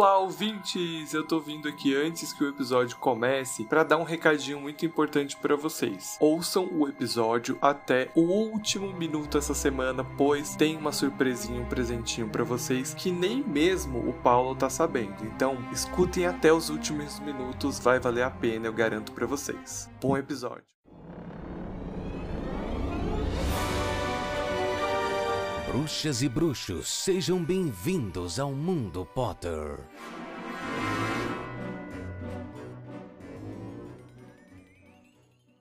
Olá, ouvintes! Eu tô vindo aqui antes que o episódio comece para dar um recadinho muito importante para vocês. Ouçam o episódio até o último minuto essa semana, pois tem uma surpresinha, um presentinho para vocês que nem mesmo o Paulo tá sabendo. Então, escutem até os últimos minutos, vai valer a pena, eu garanto para vocês. Bom episódio. Bruxas e bruxos, sejam bem-vindos ao Mundo Potter.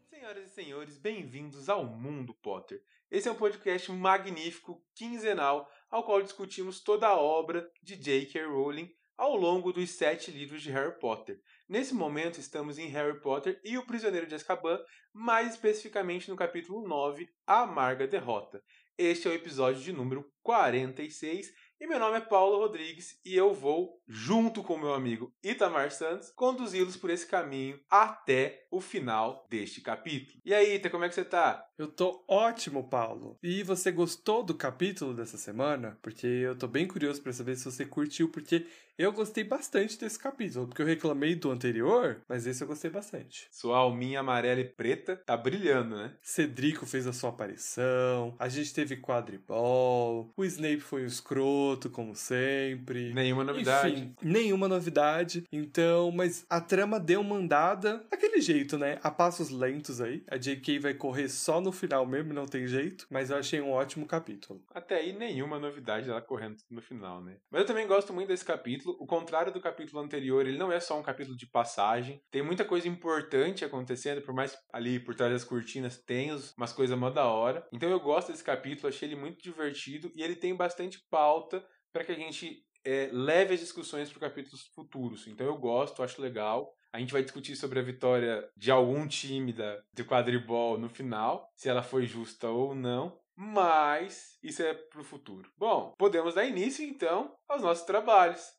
Senhoras e senhores, bem-vindos ao Mundo Potter. Esse é um podcast magnífico, quinzenal, ao qual discutimos toda a obra de J.K. Rowling ao longo dos sete livros de Harry Potter. Nesse momento, estamos em Harry Potter e o Prisioneiro de Azkaban, mais especificamente no capítulo 9, A Amarga Derrota. Este é o episódio de número 46 e meu nome é Paulo Rodrigues e eu vou, junto com meu amigo Itamar Santos, conduzi-los por esse caminho até o final deste capítulo. E aí, Ita, como é que você tá? Eu tô ótimo, Paulo. E você gostou do capítulo dessa semana? Porque eu tô bem curioso para saber se você curtiu, porque eu gostei bastante desse capítulo, porque eu reclamei do anterior, mas esse eu gostei bastante. Sua alminha amarela e preta tá brilhando, né? Cedrico fez a sua aparição, a gente teve quadribol, o Snape foi o escroto, como sempre. Nenhuma novidade. Enfim, nenhuma novidade. Então, mas a trama deu uma andada daquele jeito, né? A passos lentos aí. A JK vai correr só no final mesmo, não tem jeito. Mas eu achei um ótimo capítulo. Até aí, nenhuma novidade ela correndo no final, né? Mas eu também gosto muito desse capítulo. O contrário do capítulo anterior, ele não é só um capítulo de passagem. Tem muita coisa importante acontecendo, por mais ali por trás das cortinas tem umas coisas mó da hora. Então eu gosto desse capítulo, achei ele muito divertido e ele tem bastante pauta para que a gente é, leve as discussões para capítulos futuros. Então eu gosto, acho legal. A gente vai discutir sobre a vitória de algum time da, de quadribol no final, se ela foi justa ou não. Mas isso é para o futuro. Bom, podemos dar início então aos nossos trabalhos.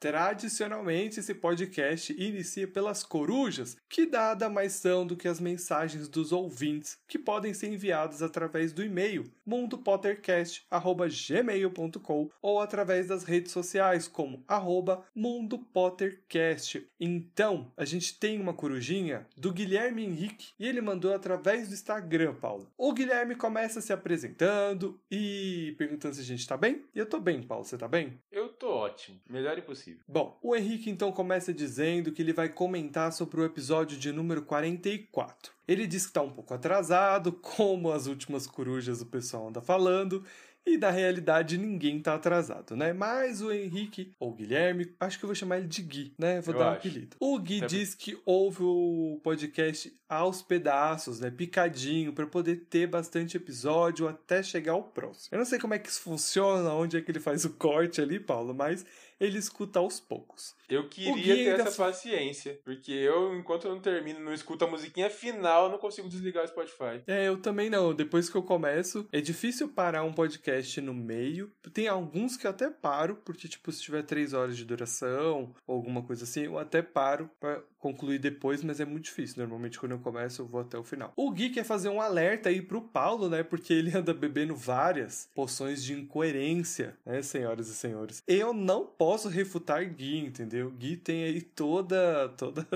Tradicionalmente, esse podcast inicia pelas corujas, que nada mais são do que as mensagens dos ouvintes, que podem ser enviadas através do e-mail mundopottercast.gmail.com ou através das redes sociais, como arroba mundopottercast. Então, a gente tem uma corujinha do Guilherme Henrique, e ele mandou através do Instagram, Paulo. O Guilherme começa se apresentando e perguntando se a gente tá bem. E eu tô bem, Paulo, você tá bem? Eu tô ótimo, melhor impossível. Bom, o Henrique então começa dizendo que ele vai comentar sobre o episódio de número 44. Ele diz que está um pouco atrasado, como as últimas corujas o pessoal anda falando, e na realidade ninguém tá atrasado, né? Mas o Henrique, ou o Guilherme, acho que eu vou chamar ele de Gui, né? Vou Eu dar um acho. apelido. O Gui diz que ouve o podcast aos pedaços, né? Picadinho, para poder ter bastante episódio até chegar ao próximo. Eu não sei como é que isso funciona, onde é que ele faz o corte ali, Paulo, mas ele escuta aos poucos. Eu queria ter essa paciência, porque eu, enquanto eu não termino, não escuto a musiquinha final, eu não consigo desligar o Spotify. É, eu também não. Depois que eu começo, é difícil parar um podcast no meio. Tem alguns que eu até paro, porque, tipo, se tiver três horas de duração ou alguma coisa assim, eu até paro pra concluir depois, mas é muito difícil. Normalmente, quando eu começo, eu vou até o final. O Gui quer fazer um alerta aí pro Paulo, né? Porque ele anda bebendo várias poções de incoerência, né, senhoras e senhores? Eu não posso refutar Gui, entendeu? Gui tem aí toda. toda.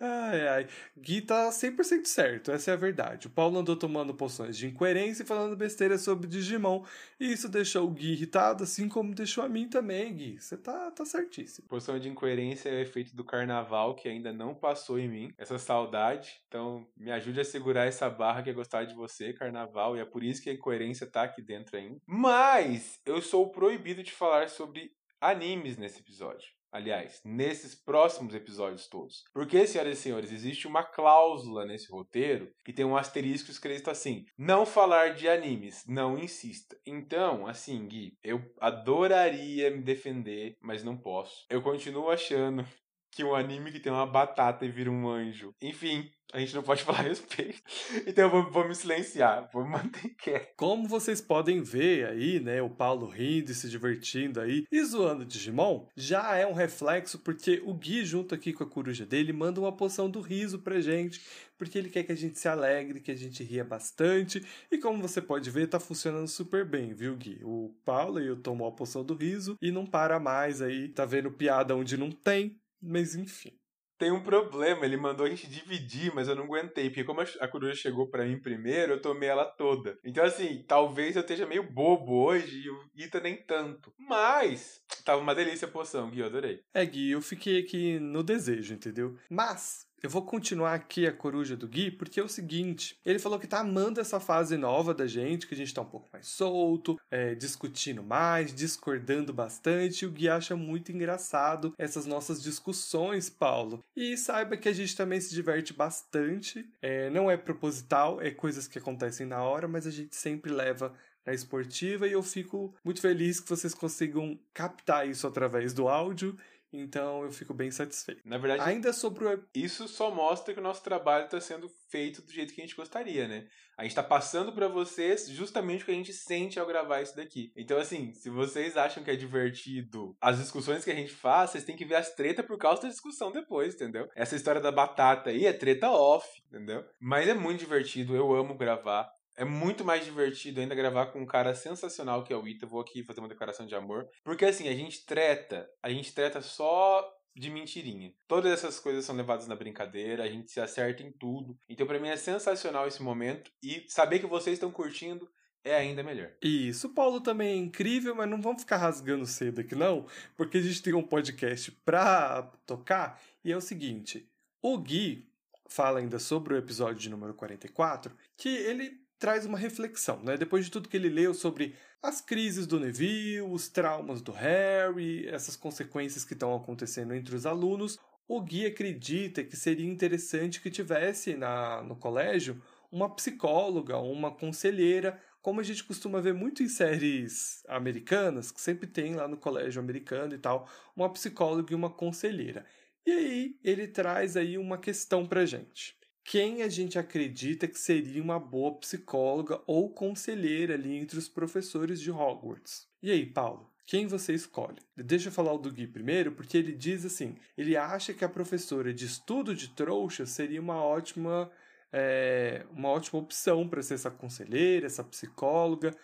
Ai, ai. Gui tá 100% certo, essa é a verdade. O Paulo andou tomando poções de incoerência e falando besteira sobre Digimon. E isso deixou o Gui irritado, assim como deixou a mim também, Gui. Você tá, tá certíssimo. Posição de incoerência é o efeito do carnaval que ainda não passou em mim, essa saudade. Então, me ajude a segurar essa barra que é gostar de você, carnaval, e é por isso que a incoerência tá aqui dentro ainda. Mas eu sou proibido de falar sobre animes nesse episódio. Aliás, nesses próximos episódios todos. Porque, senhoras e senhores, existe uma cláusula nesse roteiro que tem um asterisco escrito assim: não falar de animes, não insista. Então, assim, Gui, eu adoraria me defender, mas não posso. Eu continuo achando que um anime que tem uma batata e vira um anjo. Enfim, a gente não pode falar a respeito. Então eu vou, vou, me silenciar, vou me manter quieto. Como vocês podem ver aí, né, o Paulo rindo e se divertindo aí e zoando Digimon, já é um reflexo porque o Gui, junto aqui com a coruja dele, manda uma poção do riso pra gente, porque ele quer que a gente se alegre, que a gente ria bastante. E como você pode ver, tá funcionando super bem, viu, Gui? O Paulo e eu tomou a poção do riso e não para mais aí, tá vendo piada onde não tem, mas enfim. Tem um problema, ele mandou a gente dividir, mas eu não aguentei, porque como a coruja chegou para mim primeiro, eu tomei ela toda. Então, assim, talvez eu esteja meio bobo hoje e o Ita nem tanto. Mas, tava uma delícia a poção, Gui, eu adorei. É, Gui, eu fiquei aqui no desejo, entendeu? Mas, eu vou continuar aqui a coruja do Gui, porque é o seguinte: ele falou que tá amando essa fase nova da gente, que a gente tá um pouco mais solto, é, discutindo mais, discordando bastante. E o Gui acha muito engraçado essas nossas discussões, Paulo. E saiba que a gente também se diverte bastante. É, não é proposital, é coisas que acontecem na hora, mas a gente sempre leva na esportiva e eu fico muito feliz que vocês consigam captar isso através do áudio então eu fico bem satisfeito. Na verdade, ainda sobre o... isso só mostra que o nosso trabalho está sendo feito do jeito que a gente gostaria, né? A gente está passando para vocês justamente o que a gente sente ao gravar isso daqui. Então, assim, se vocês acham que é divertido as discussões que a gente faz, vocês têm que ver as tretas por causa da discussão depois, entendeu? Essa história da batata aí é treta off, entendeu? Mas é muito divertido, eu amo gravar. É muito mais divertido ainda gravar com um cara sensacional que é o Ita. Vou aqui fazer uma declaração de amor. Porque assim, a gente treta, a gente treta só de mentirinha. Todas essas coisas são levadas na brincadeira, a gente se acerta em tudo. Então, para mim é sensacional esse momento e saber que vocês estão curtindo é ainda melhor. Isso, o Paulo também é incrível, mas não vamos ficar rasgando cedo aqui não, porque a gente tem um podcast pra tocar e é o seguinte, o Gui fala ainda sobre o episódio de número 44, que ele traz uma reflexão, né? Depois de tudo que ele leu sobre as crises do Neville, os traumas do Harry, essas consequências que estão acontecendo entre os alunos, o Gui acredita que seria interessante que tivesse na, no colégio uma psicóloga, uma conselheira, como a gente costuma ver muito em séries americanas, que sempre tem lá no colégio americano e tal, uma psicóloga e uma conselheira. E aí ele traz aí uma questão pra gente quem a gente acredita que seria uma boa psicóloga ou conselheira ali entre os professores de Hogwarts. E aí, Paulo? Quem você escolhe? Deixa eu falar o do Gui primeiro, porque ele diz assim: ele acha que a professora de estudo de trouxa seria uma ótima, é, uma ótima opção para ser essa conselheira, essa psicóloga,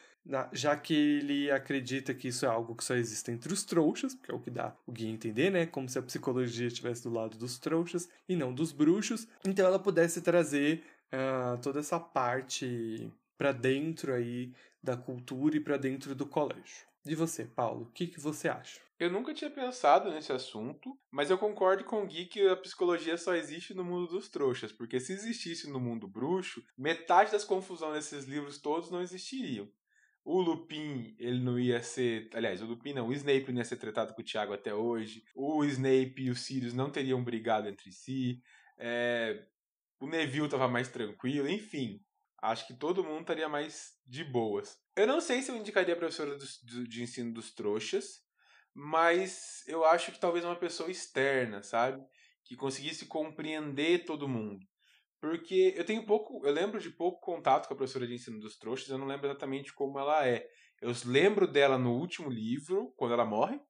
já que ele acredita que isso é algo que só existe entre os trouxas, que é o que dá o Gui entender, né? Como se a psicologia estivesse do lado dos trouxas e não dos bruxos. Então ela pudesse trazer uh, toda essa parte para dentro aí da cultura e para dentro do colégio. De você, Paulo, o que, que você acha? Eu nunca tinha pensado nesse assunto, mas eu concordo com o Gui que a psicologia só existe no mundo dos trouxas, porque se existisse no mundo bruxo, metade das confusões desses livros todos não existiriam o Lupin, ele não ia ser. Aliás, o Lupin não, o Snape não ia ser tratado com o Thiago até hoje. O Snape e o Sirius não teriam brigado entre si. É, o Neville tava mais tranquilo, enfim. Acho que todo mundo estaria mais de boas. Eu não sei se eu indicaria a professora do, de ensino dos trouxas, mas eu acho que talvez uma pessoa externa, sabe? Que conseguisse compreender todo mundo. Porque eu tenho pouco, eu lembro de pouco contato com a professora de ensino dos trouxas, eu não lembro exatamente como ela é. Eu lembro dela no último livro, quando ela morre,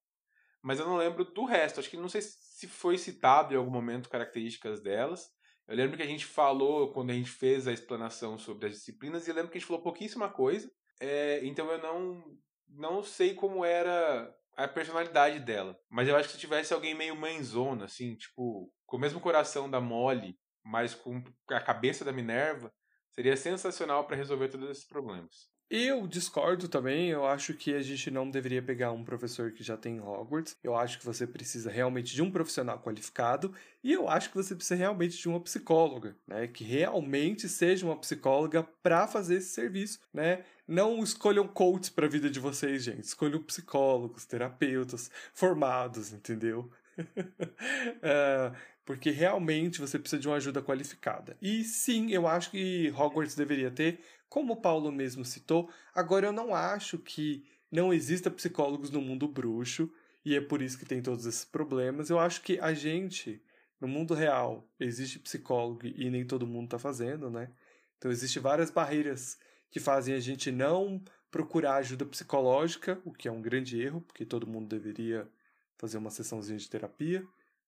mas eu não lembro do resto. Acho que não sei se foi citado em algum momento características delas. Eu lembro que a gente falou quando a gente fez a explanação sobre as disciplinas, e lembro que a gente falou pouquíssima coisa. É, então eu não, não sei como era a personalidade dela. Mas eu acho que se tivesse alguém meio mãezona, assim, tipo, com o mesmo coração da Molly, mas com a cabeça da Minerva, seria sensacional para resolver todos esses problemas. Eu discordo também, eu acho que a gente não deveria pegar um professor que já tem Hogwarts. Eu acho que você precisa realmente de um profissional qualificado e eu acho que você precisa realmente de uma psicóloga, né, que realmente seja uma psicóloga para fazer esse serviço, né? Não escolham coaches para a vida de vocês, gente. Escolham psicólogos, terapeutas formados, entendeu? uh, porque realmente você precisa de uma ajuda qualificada. E sim, eu acho que Hogwarts deveria ter, como o Paulo mesmo citou. Agora, eu não acho que não exista psicólogos no mundo bruxo e é por isso que tem todos esses problemas. Eu acho que a gente, no mundo real, existe psicólogo e nem todo mundo está fazendo, né? Então, existem várias barreiras que fazem a gente não procurar ajuda psicológica, o que é um grande erro, porque todo mundo deveria fazer uma sessãozinha de terapia.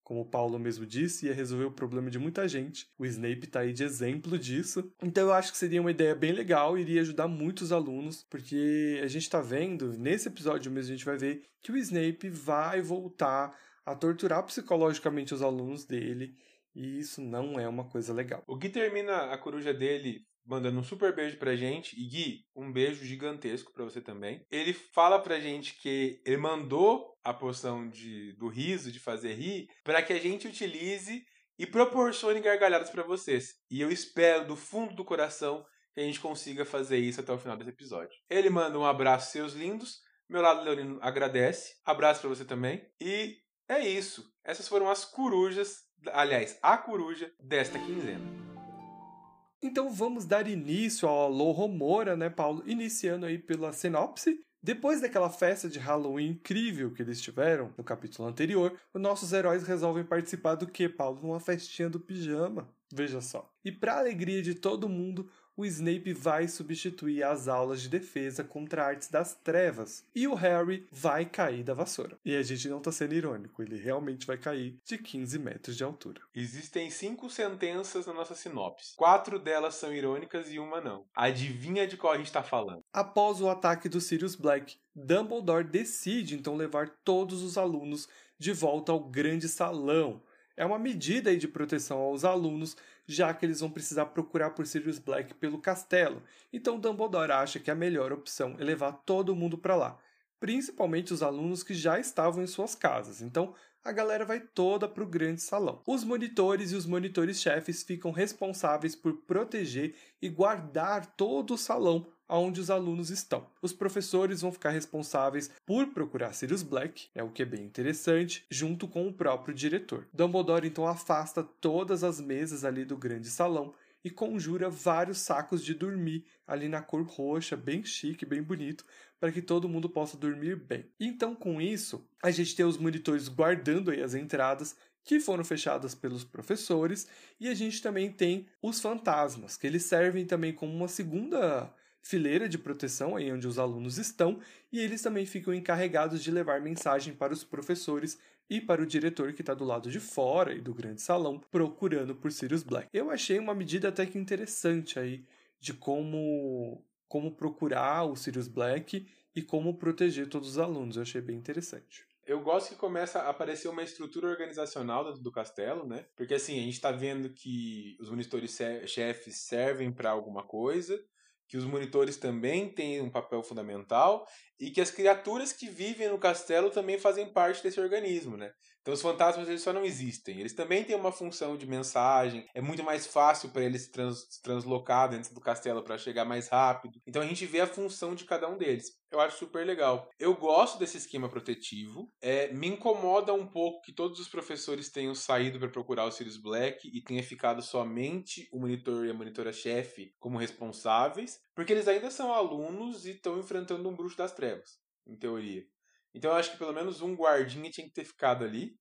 Como Paulo mesmo disse, ia resolver o problema de muita gente. O Snape tá aí de exemplo disso. Então eu acho que seria uma ideia bem legal, iria ajudar muitos alunos, porque a gente tá vendo, nesse episódio mesmo a gente vai ver que o Snape vai voltar a torturar psicologicamente os alunos dele, e isso não é uma coisa legal. O Gui termina a coruja dele mandando um super beijo pra gente. E Gui, um beijo gigantesco pra você também. Ele fala pra gente que ele mandou a poção de, do riso, de fazer rir, para que a gente utilize e proporcione gargalhadas para vocês. E eu espero do fundo do coração que a gente consiga fazer isso até o final desse episódio. Ele manda um abraço, seus lindos. Meu lado leonino agradece. Abraço para você também. E é isso. Essas foram as corujas, aliás, a coruja desta quinzena. Então vamos dar início ao Alô né, Paulo? Iniciando aí pela sinopse. Depois daquela festa de Halloween incrível que eles tiveram no capítulo anterior, os nossos heróis resolvem participar do que, Paulo? Numa festinha do pijama. Veja só. E para alegria de todo mundo, o Snape vai substituir as aulas de defesa contra artes das trevas e o Harry vai cair da vassoura. E a gente não tá sendo irônico, ele realmente vai cair de 15 metros de altura. Existem cinco sentenças na nossa sinopse. Quatro delas são irônicas e uma não. Adivinha de qual a gente tá falando? Após o ataque do Sirius Black, Dumbledore decide então levar todos os alunos de volta ao grande salão. É uma medida de proteção aos alunos já que eles vão precisar procurar por Sirius Black pelo castelo. Então Dumbledore acha que a melhor opção é levar todo mundo para lá, principalmente os alunos que já estavam em suas casas. Então a galera vai toda para o grande salão. Os monitores e os monitores-chefes ficam responsáveis por proteger e guardar todo o salão onde os alunos estão. Os professores vão ficar responsáveis por procurar Sirius Black, é o que é bem interessante, junto com o próprio diretor. Dumbledore então afasta todas as mesas ali do grande salão e conjura vários sacos de dormir ali na cor roxa, bem chique, bem bonito, para que todo mundo possa dormir bem. Então, com isso, a gente tem os monitores guardando aí as entradas que foram fechadas pelos professores, e a gente também tem os fantasmas, que eles servem também como uma segunda fileira de proteção aí onde os alunos estão, e eles também ficam encarregados de levar mensagem para os professores e para o diretor que está do lado de fora e do grande salão procurando por Sirius Black. Eu achei uma medida até que interessante aí de como como procurar o Sirius Black e como proteger todos os alunos. Eu achei bem interessante. Eu gosto que começa a aparecer uma estrutura organizacional dentro do castelo, né? Porque assim, a gente está vendo que os monitores chefes servem para alguma coisa, que os monitores também têm um papel fundamental e que as criaturas que vivem no castelo também fazem parte desse organismo, né? Então os fantasmas eles só não existem. Eles também têm uma função de mensagem. É muito mais fácil para eles trans, translocar dentro do castelo para chegar mais rápido. Então a gente vê a função de cada um deles. Eu acho super legal. Eu gosto desse esquema protetivo. É, me incomoda um pouco que todos os professores tenham saído para procurar o Sirius Black e tenha ficado somente o monitor e a monitora-chefe como responsáveis, porque eles ainda são alunos e estão enfrentando um bruxo das trevas, em teoria. Então eu acho que pelo menos um guardinha tinha que ter ficado ali.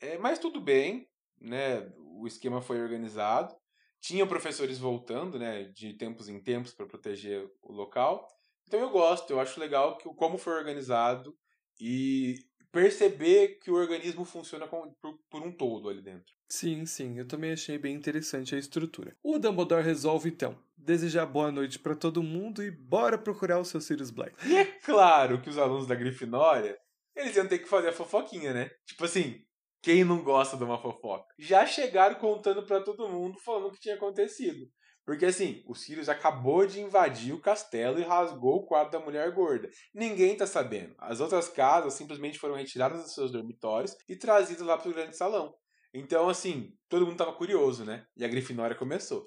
É, mas tudo bem, né? O esquema foi organizado. Tinha professores voltando, né, de tempos em tempos para proteger o local. Então eu gosto, eu acho legal que como foi organizado e perceber que o organismo funciona por, por, um todo ali dentro. Sim, sim, eu também achei bem interessante a estrutura. O Dumbledore resolve então desejar boa noite para todo mundo e bora procurar o seu Sirius Black. E é claro que os alunos da Grifinória, eles iam ter que fazer a fofoquinha, né? Tipo assim, quem não gosta de uma fofoca? Já chegaram contando para todo mundo falando o que tinha acontecido. Porque assim, o Sirius acabou de invadir o castelo e rasgou o quadro da mulher gorda. Ninguém tá sabendo. As outras casas simplesmente foram retiradas dos seus dormitórios e trazidas lá pro grande salão. Então, assim, todo mundo tava curioso, né? E a Grifinória começou.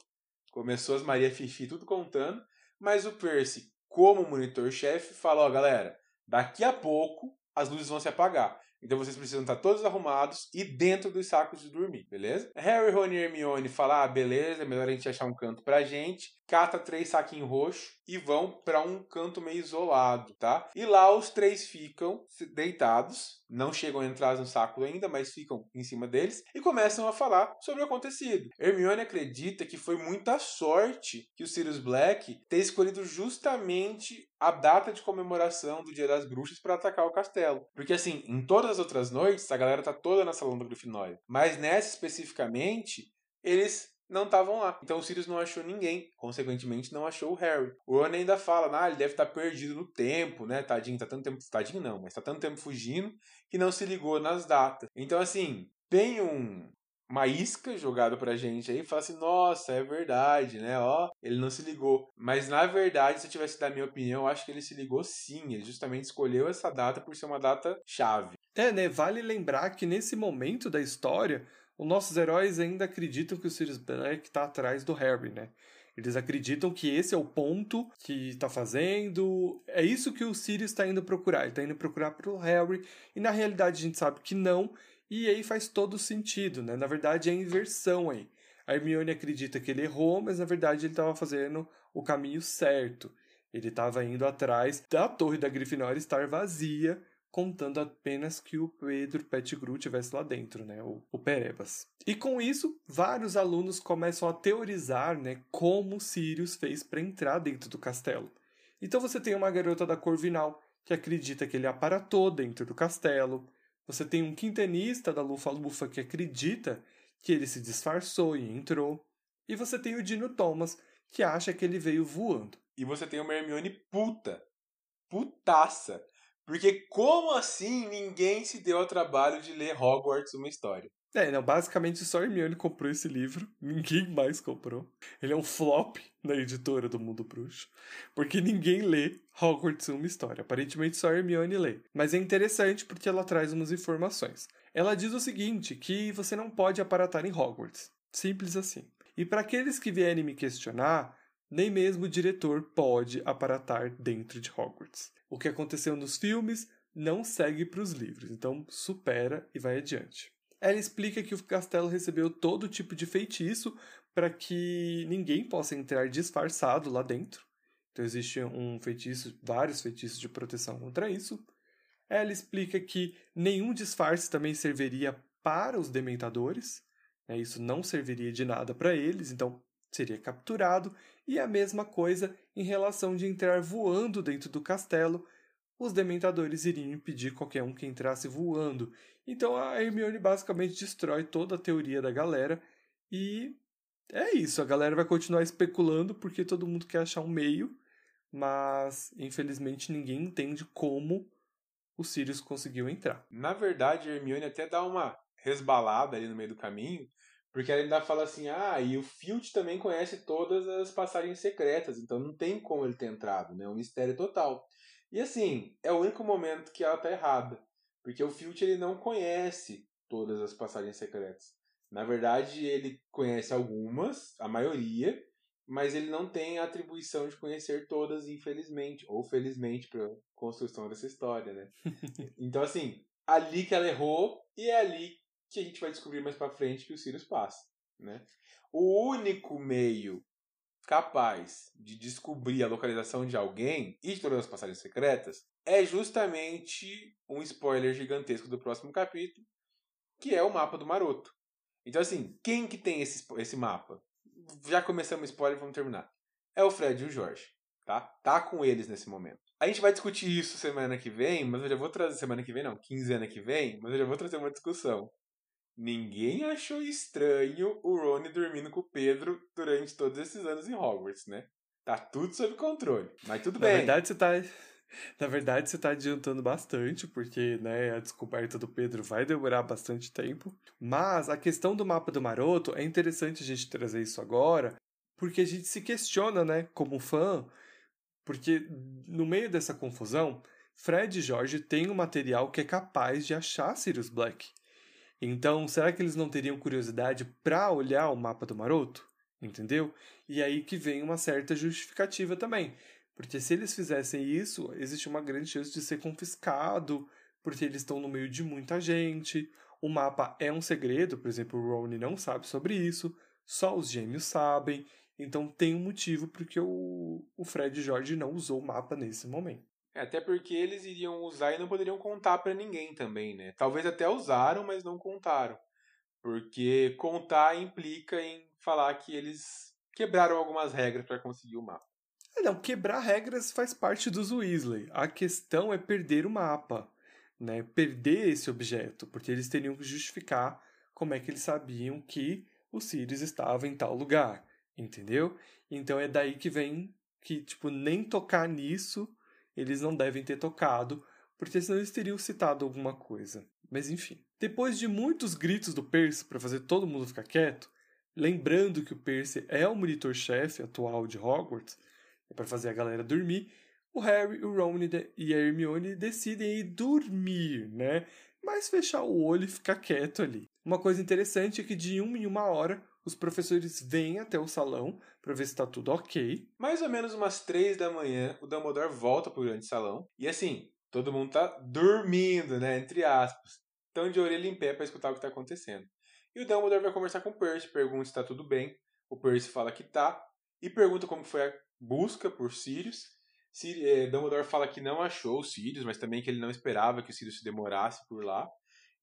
Começou as Maria Fifi tudo contando, mas o Percy, como monitor-chefe, falou: ó, galera, daqui a pouco as luzes vão se apagar. Então vocês precisam estar todos arrumados e dentro dos sacos de dormir, beleza? Harry, Rony e Hermione falam: ah, beleza, é melhor a gente achar um canto pra gente. Cata três saquinhos roxos e vão para um canto meio isolado, tá? E lá os três ficam deitados, não chegam a entrar no saco ainda, mas ficam em cima deles e começam a falar sobre o acontecido. Hermione acredita que foi muita sorte que o Sirius Black ter escolhido justamente a data de comemoração do Dia das Bruxas para atacar o castelo. Porque assim, em todas as outras noites, a galera tá toda na salão da Grifinória. Mas nessa especificamente, eles não estavam lá. Então o Sirius não achou ninguém, consequentemente não achou o Harry. O Ron ainda fala, ah, ele deve estar tá perdido no tempo, né? Tadinho, tá tanto tempo, tadinho não, mas tá tanto tempo fugindo que não se ligou nas datas. Então assim, tem um uma isca jogada pra gente aí e fala assim: nossa, é verdade, né? Ó, ele não se ligou. Mas na verdade, se eu tivesse dar minha opinião, eu acho que ele se ligou sim. Ele justamente escolheu essa data por ser uma data chave. É, né? Vale lembrar que nesse momento da história, os nossos heróis ainda acreditam que o Sirius Black está atrás do Harry, né? Eles acreditam que esse é o ponto que está fazendo. É isso que o Sirius está indo procurar. Ele está indo procurar para o Harry. E na realidade a gente sabe que não. E aí faz todo sentido, né? Na verdade é a inversão aí. A Hermione acredita que ele errou, mas na verdade ele estava fazendo o caminho certo. Ele estava indo atrás da torre da Grifinória estar vazia, contando apenas que o Pedro Pettigrew estivesse lá dentro, né? O, o Perebas. E com isso, vários alunos começam a teorizar, né, como Sirius fez para entrar dentro do castelo. Então você tem uma garota da Corvinal que acredita que ele aparatou dentro do castelo. Você tem um quintenista da Lufa-Lufa que acredita que ele se disfarçou e entrou. E você tem o Dino Thomas, que acha que ele veio voando. E você tem uma Hermione puta. Putaça. Porque como assim ninguém se deu ao trabalho de ler Hogwarts uma história? É, não, basicamente só Hermione comprou esse livro, ninguém mais comprou. Ele é um flop na editora do Mundo Bruxo, porque ninguém lê Hogwarts uma história. Aparentemente só Hermione lê. Mas é interessante porque ela traz umas informações. Ela diz o seguinte, que você não pode aparatar em Hogwarts. Simples assim. E para aqueles que vierem me questionar, nem mesmo o diretor pode aparatar dentro de Hogwarts. O que aconteceu nos filmes não segue para os livros, então supera e vai adiante. Ela explica que o castelo recebeu todo tipo de feitiço para que ninguém possa entrar disfarçado lá dentro. Então existe um feitiço, vários feitiços de proteção contra isso. Ela explica que nenhum disfarce também serviria para os dementadores. Né? Isso não serviria de nada para eles, então seria capturado. E a mesma coisa em relação de entrar voando dentro do castelo. Os dementadores iriam impedir qualquer um que entrasse voando. Então a Hermione basicamente destrói toda a teoria da galera e é isso. A galera vai continuar especulando porque todo mundo quer achar um meio, mas infelizmente ninguém entende como o Sirius conseguiu entrar. Na verdade, a Hermione até dá uma resbalada ali no meio do caminho, porque ela ainda fala assim: ah, e o Filch também conhece todas as passagens secretas, então não tem como ele ter entrado, né? É um mistério total. E assim, é o único momento que ela tá errada. Porque o Filch ele não conhece todas as passagens secretas. Na verdade, ele conhece algumas, a maioria, mas ele não tem a atribuição de conhecer todas, infelizmente, ou felizmente, para construção dessa história, né? então, assim, ali que ela errou e é ali que a gente vai descobrir mais para frente que o Sirius passa, né? O único meio capaz de descobrir a localização de alguém e de todas as passagens secretas é justamente um spoiler gigantesco do próximo capítulo, que é o mapa do Maroto. Então, assim, quem que tem esse, esse mapa? Já começamos o spoiler, vamos terminar. É o Fred e o Jorge, tá? Tá com eles nesse momento. A gente vai discutir isso semana que vem, mas eu já vou trazer semana que vem, não, quinzena que vem, mas eu já vou trazer uma discussão. Ninguém achou estranho o Rony dormindo com o Pedro durante todos esses anos em Hogwarts, né? Tá tudo sob controle. Mas tudo Na bem. Na verdade, você tá. Na verdade, você está adiantando bastante, porque né, a descoberta do Pedro vai demorar bastante tempo. Mas a questão do mapa do Maroto é interessante a gente trazer isso agora, porque a gente se questiona, né, como fã, porque no meio dessa confusão, Fred e Jorge têm um material que é capaz de achar Sirius Black. Então, será que eles não teriam curiosidade para olhar o mapa do Maroto? Entendeu? E aí que vem uma certa justificativa também. Porque se eles fizessem isso, existe uma grande chance de ser confiscado, porque eles estão no meio de muita gente. O mapa é um segredo, por exemplo, o Ron não sabe sobre isso, só os gêmeos sabem. Então tem um motivo porque o, o Fred e George não usou o mapa nesse momento. É, até porque eles iriam usar e não poderiam contar para ninguém também, né? Talvez até usaram, mas não contaram. Porque contar implica em falar que eles quebraram algumas regras para conseguir o mapa. É, não, quebrar regras faz parte dos Weasley. A questão é perder o mapa, né? Perder esse objeto, porque eles teriam que justificar como é que eles sabiam que o Sirius estava em tal lugar, entendeu? Então é daí que vem que, tipo, nem tocar nisso eles não devem ter tocado, porque senão eles teriam citado alguma coisa. Mas enfim. Depois de muitos gritos do Percy para fazer todo mundo ficar quieto, lembrando que o Percy é o monitor-chefe atual de Hogwarts, é para fazer a galera dormir, o Harry, o Ron e a Hermione decidem ir dormir, né? Mas fechar o olho e ficar quieto ali. Uma coisa interessante é que de uma em uma hora os professores vêm até o salão para ver se está tudo ok. Mais ou menos umas três da manhã, o Dumbledore volta pro grande salão. E assim, todo mundo tá dormindo, né? Entre aspas. Estão de orelha em pé para escutar o que está acontecendo. E o Dumbledore vai conversar com o Percy, pergunta se está tudo bem. O Percy fala que tá. E pergunta como foi a busca por Sirius. Sirius eh, Dumbledore fala que não achou o Sirius, mas também que ele não esperava que o Sirius se demorasse por lá.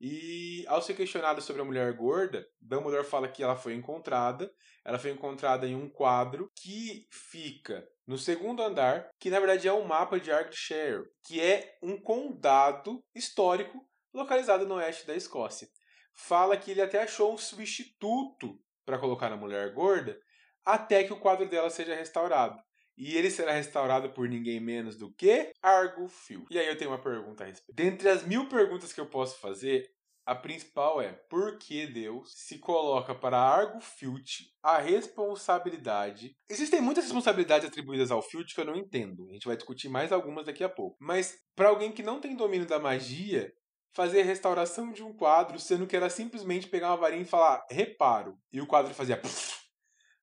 E ao ser questionado sobre a mulher gorda, Dumbledore fala que ela foi encontrada. Ela foi encontrada em um quadro que fica no segundo andar, que na verdade é um mapa de Argyllshire, que é um condado histórico localizado no oeste da Escócia. Fala que ele até achou um substituto para colocar na mulher gorda, até que o quadro dela seja restaurado. E ele será restaurado por ninguém menos do que Argo Phil. E aí eu tenho uma pergunta a respeito. Dentre as mil perguntas que eu posso fazer, a principal é por que Deus se coloca para Argo Filch a responsabilidade. Existem muitas responsabilidades atribuídas ao Filch que eu não entendo. A gente vai discutir mais algumas daqui a pouco. Mas para alguém que não tem domínio da magia, fazer a restauração de um quadro, sendo que era simplesmente pegar uma varinha e falar reparo, e o quadro fazia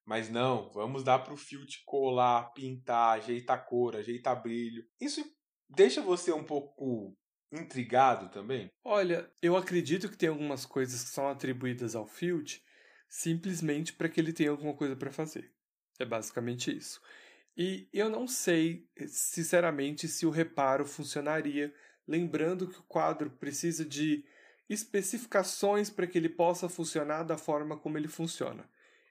mas não, vamos dar para o filtro colar, pintar, ajeitar cor, ajeitar brilho. Isso deixa você um pouco intrigado também? Olha, eu acredito que tem algumas coisas que são atribuídas ao Filt simplesmente para que ele tenha alguma coisa para fazer. É basicamente isso. E eu não sei, sinceramente, se o reparo funcionaria, lembrando que o quadro precisa de especificações para que ele possa funcionar da forma como ele funciona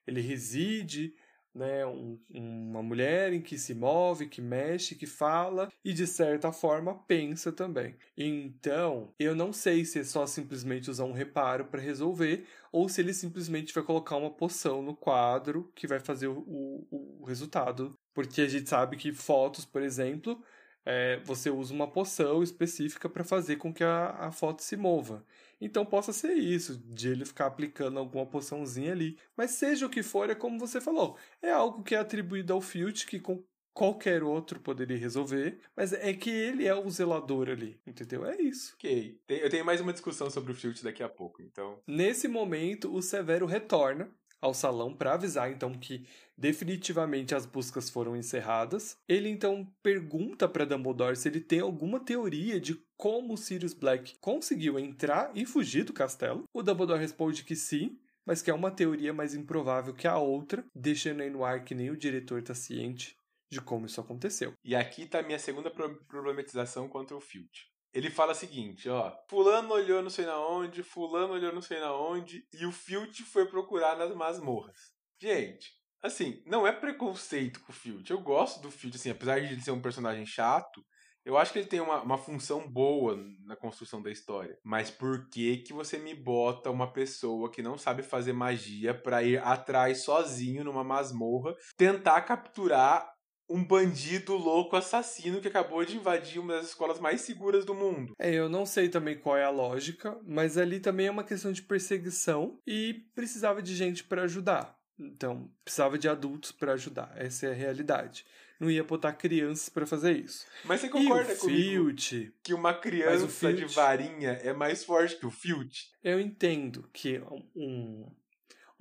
ele reside, né, um, uma mulher em que se move, que mexe, que fala e de certa forma pensa também. Então, eu não sei se é só simplesmente usar um reparo para resolver ou se ele simplesmente vai colocar uma poção no quadro que vai fazer o, o, o resultado. Porque a gente sabe que fotos, por exemplo, é, você usa uma poção específica para fazer com que a, a foto se mova. Então possa ser isso, de ele ficar aplicando alguma poçãozinha ali. Mas seja o que for, é como você falou, é algo que é atribuído ao Filt, que com qualquer outro poderia resolver, mas é que ele é o zelador ali, entendeu? É isso. Ok. Eu tenho mais uma discussão sobre o Filt daqui a pouco, então. Nesse momento, o Severo retorna ao salão para avisar então que definitivamente as buscas foram encerradas. Ele então pergunta para Dumbledore se ele tem alguma teoria de como Sirius Black conseguiu entrar e fugir do castelo. O Dumbledore responde que sim, mas que é uma teoria mais improvável que a outra, deixando aí no ar que nem o diretor está ciente de como isso aconteceu. E aqui está minha segunda problematização contra o Filch. Ele fala o seguinte, ó. Fulano olhou não sei na onde, fulano olhou não sei na onde, e o Filch foi procurar nas masmorras. Gente, assim, não é preconceito com o Filch. Eu gosto do Filch, assim, apesar de ele ser um personagem chato, eu acho que ele tem uma, uma função boa na construção da história. Mas por que que você me bota uma pessoa que não sabe fazer magia pra ir atrás sozinho numa masmorra, tentar capturar um bandido louco assassino que acabou de invadir uma das escolas mais seguras do mundo. É, eu não sei também qual é a lógica, mas ali também é uma questão de perseguição e precisava de gente para ajudar. Então, precisava de adultos para ajudar. Essa é a realidade. Não ia botar crianças para fazer isso. Mas você concorda comigo Filt, que uma criança Filt, de varinha é mais forte que o Filt? Eu entendo que um,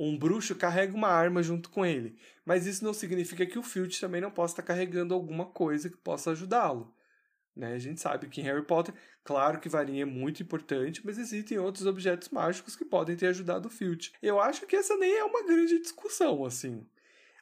um bruxo carrega uma arma junto com ele. Mas isso não significa que o Filch também não possa estar carregando alguma coisa que possa ajudá-lo. Né? A gente sabe que em Harry Potter, claro que varinha é muito importante, mas existem outros objetos mágicos que podem ter ajudado o Filch. Eu acho que essa nem é uma grande discussão, assim.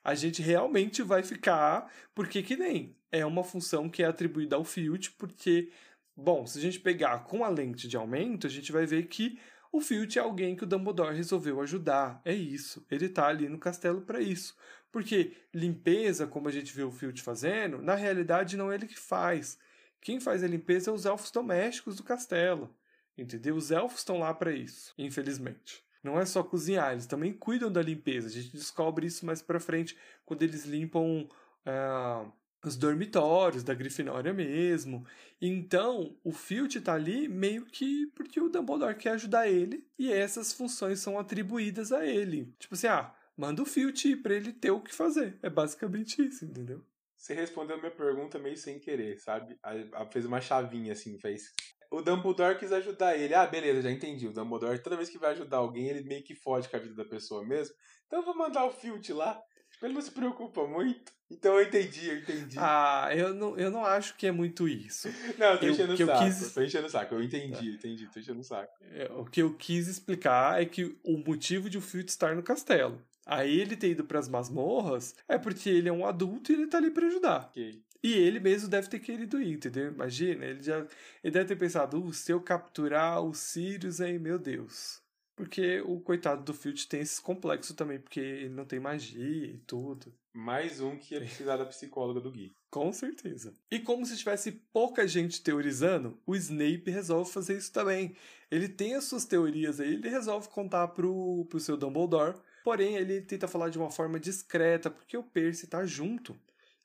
A gente realmente vai ficar, porque que nem é uma função que é atribuída ao Filch, porque, bom, se a gente pegar com a lente de aumento, a gente vai ver que o Filch é alguém que o Dumbledore resolveu ajudar. É isso. Ele tá ali no castelo para isso. Porque limpeza, como a gente viu o Filch fazendo, na realidade não é ele que faz. Quem faz a limpeza é os elfos domésticos do castelo. Entendeu? Os elfos estão lá para isso, infelizmente. Não é só cozinhar, eles também cuidam da limpeza. A gente descobre isso mais para frente quando eles limpam uh, os dormitórios da Grifinória mesmo. Então, o Filch tá ali meio que porque o Dumbledore quer ajudar ele e essas funções são atribuídas a ele. Tipo assim, ah, manda o Filch pra ele ter o que fazer. É basicamente isso, entendeu? Você respondeu a minha pergunta meio sem querer, sabe? A, a, fez uma chavinha assim, fez. O Dumbledore quis ajudar ele. Ah, beleza, já entendi. O Dumbledore, toda vez que vai ajudar alguém, ele meio que foge com a vida da pessoa mesmo. Então eu vou mandar o Filch lá. Ele não se preocupa muito. Então eu entendi, eu entendi. Ah, eu não, eu não acho que é muito isso. Não, tô eu, enchendo o saco. Quis... Tô enchendo o saco. Eu entendi, entendi, tô enchendo o saco. É, o que eu quis explicar é que o motivo de o Filch estar no castelo. Aí ele ter ido pras masmorras é porque ele é um adulto e ele tá ali pra ajudar. Okay. E ele mesmo deve ter querido ir, entendeu? Imagina, ele já ele deve ter pensado, uh, se eu capturar os Sirius, aí, meu Deus. Porque o coitado do Filch tem esse complexo também, porque ele não tem magia e tudo. Mais um que ia precisar da psicóloga do Gui. Com certeza. E como se tivesse pouca gente teorizando, o Snape resolve fazer isso também. Ele tem as suas teorias aí, ele resolve contar pro, pro seu Dumbledore, porém ele tenta falar de uma forma discreta, porque o Percy tá junto.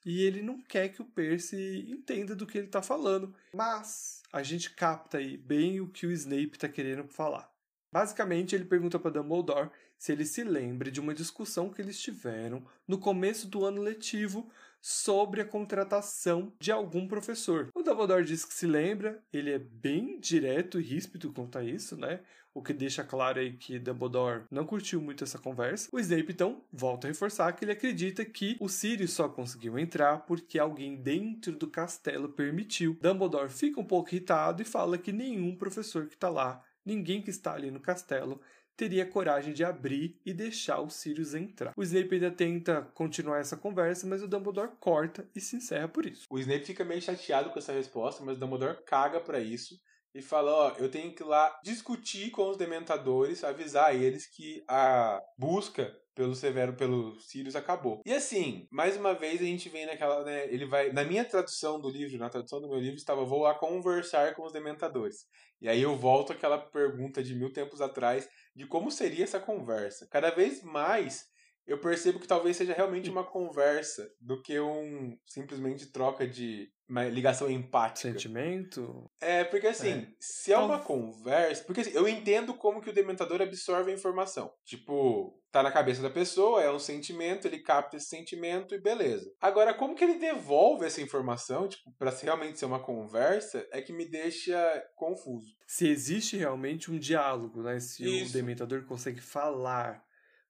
E ele não quer que o Percy entenda do que ele tá falando. Mas a gente capta aí bem o que o Snape tá querendo falar. Basicamente, ele pergunta para Dumbledore se ele se lembra de uma discussão que eles tiveram no começo do ano letivo sobre a contratação de algum professor. O Dumbledore diz que se lembra, ele é bem direto e ríspido quanto a isso, né? O que deixa claro aí que Dumbledore não curtiu muito essa conversa. O Snape então volta a reforçar que ele acredita que o Sirius só conseguiu entrar porque alguém dentro do castelo permitiu. Dumbledore fica um pouco irritado e fala que nenhum professor que está lá ninguém que está ali no castelo teria coragem de abrir e deixar o Sirius entrar. O Snape ainda tenta continuar essa conversa, mas o Dumbledore corta e se encerra por isso. O Snape fica meio chateado com essa resposta, mas o Dumbledore caga para isso e fala, ó, eu tenho que ir lá discutir com os dementadores, avisar eles que a busca pelo Severo, pelo Sirius, acabou. E assim, mais uma vez a gente vem naquela, né, ele vai, na minha tradução do livro, na tradução do meu livro, estava, vou lá conversar com os Dementadores. E aí eu volto àquela pergunta de mil tempos atrás, de como seria essa conversa. Cada vez mais eu percebo que talvez seja realmente uma conversa do que um simplesmente troca de uma ligação empática. Sentimento? É, porque assim, é. se é uma conversa. Porque assim, eu entendo como que o dementador absorve a informação. Tipo, tá na cabeça da pessoa, é um sentimento, ele capta esse sentimento e beleza. Agora, como que ele devolve essa informação, tipo, pra realmente ser uma conversa, é que me deixa confuso. Se existe realmente um diálogo, né? Se Isso. o dementador consegue falar.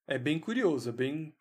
É bem curioso, é bem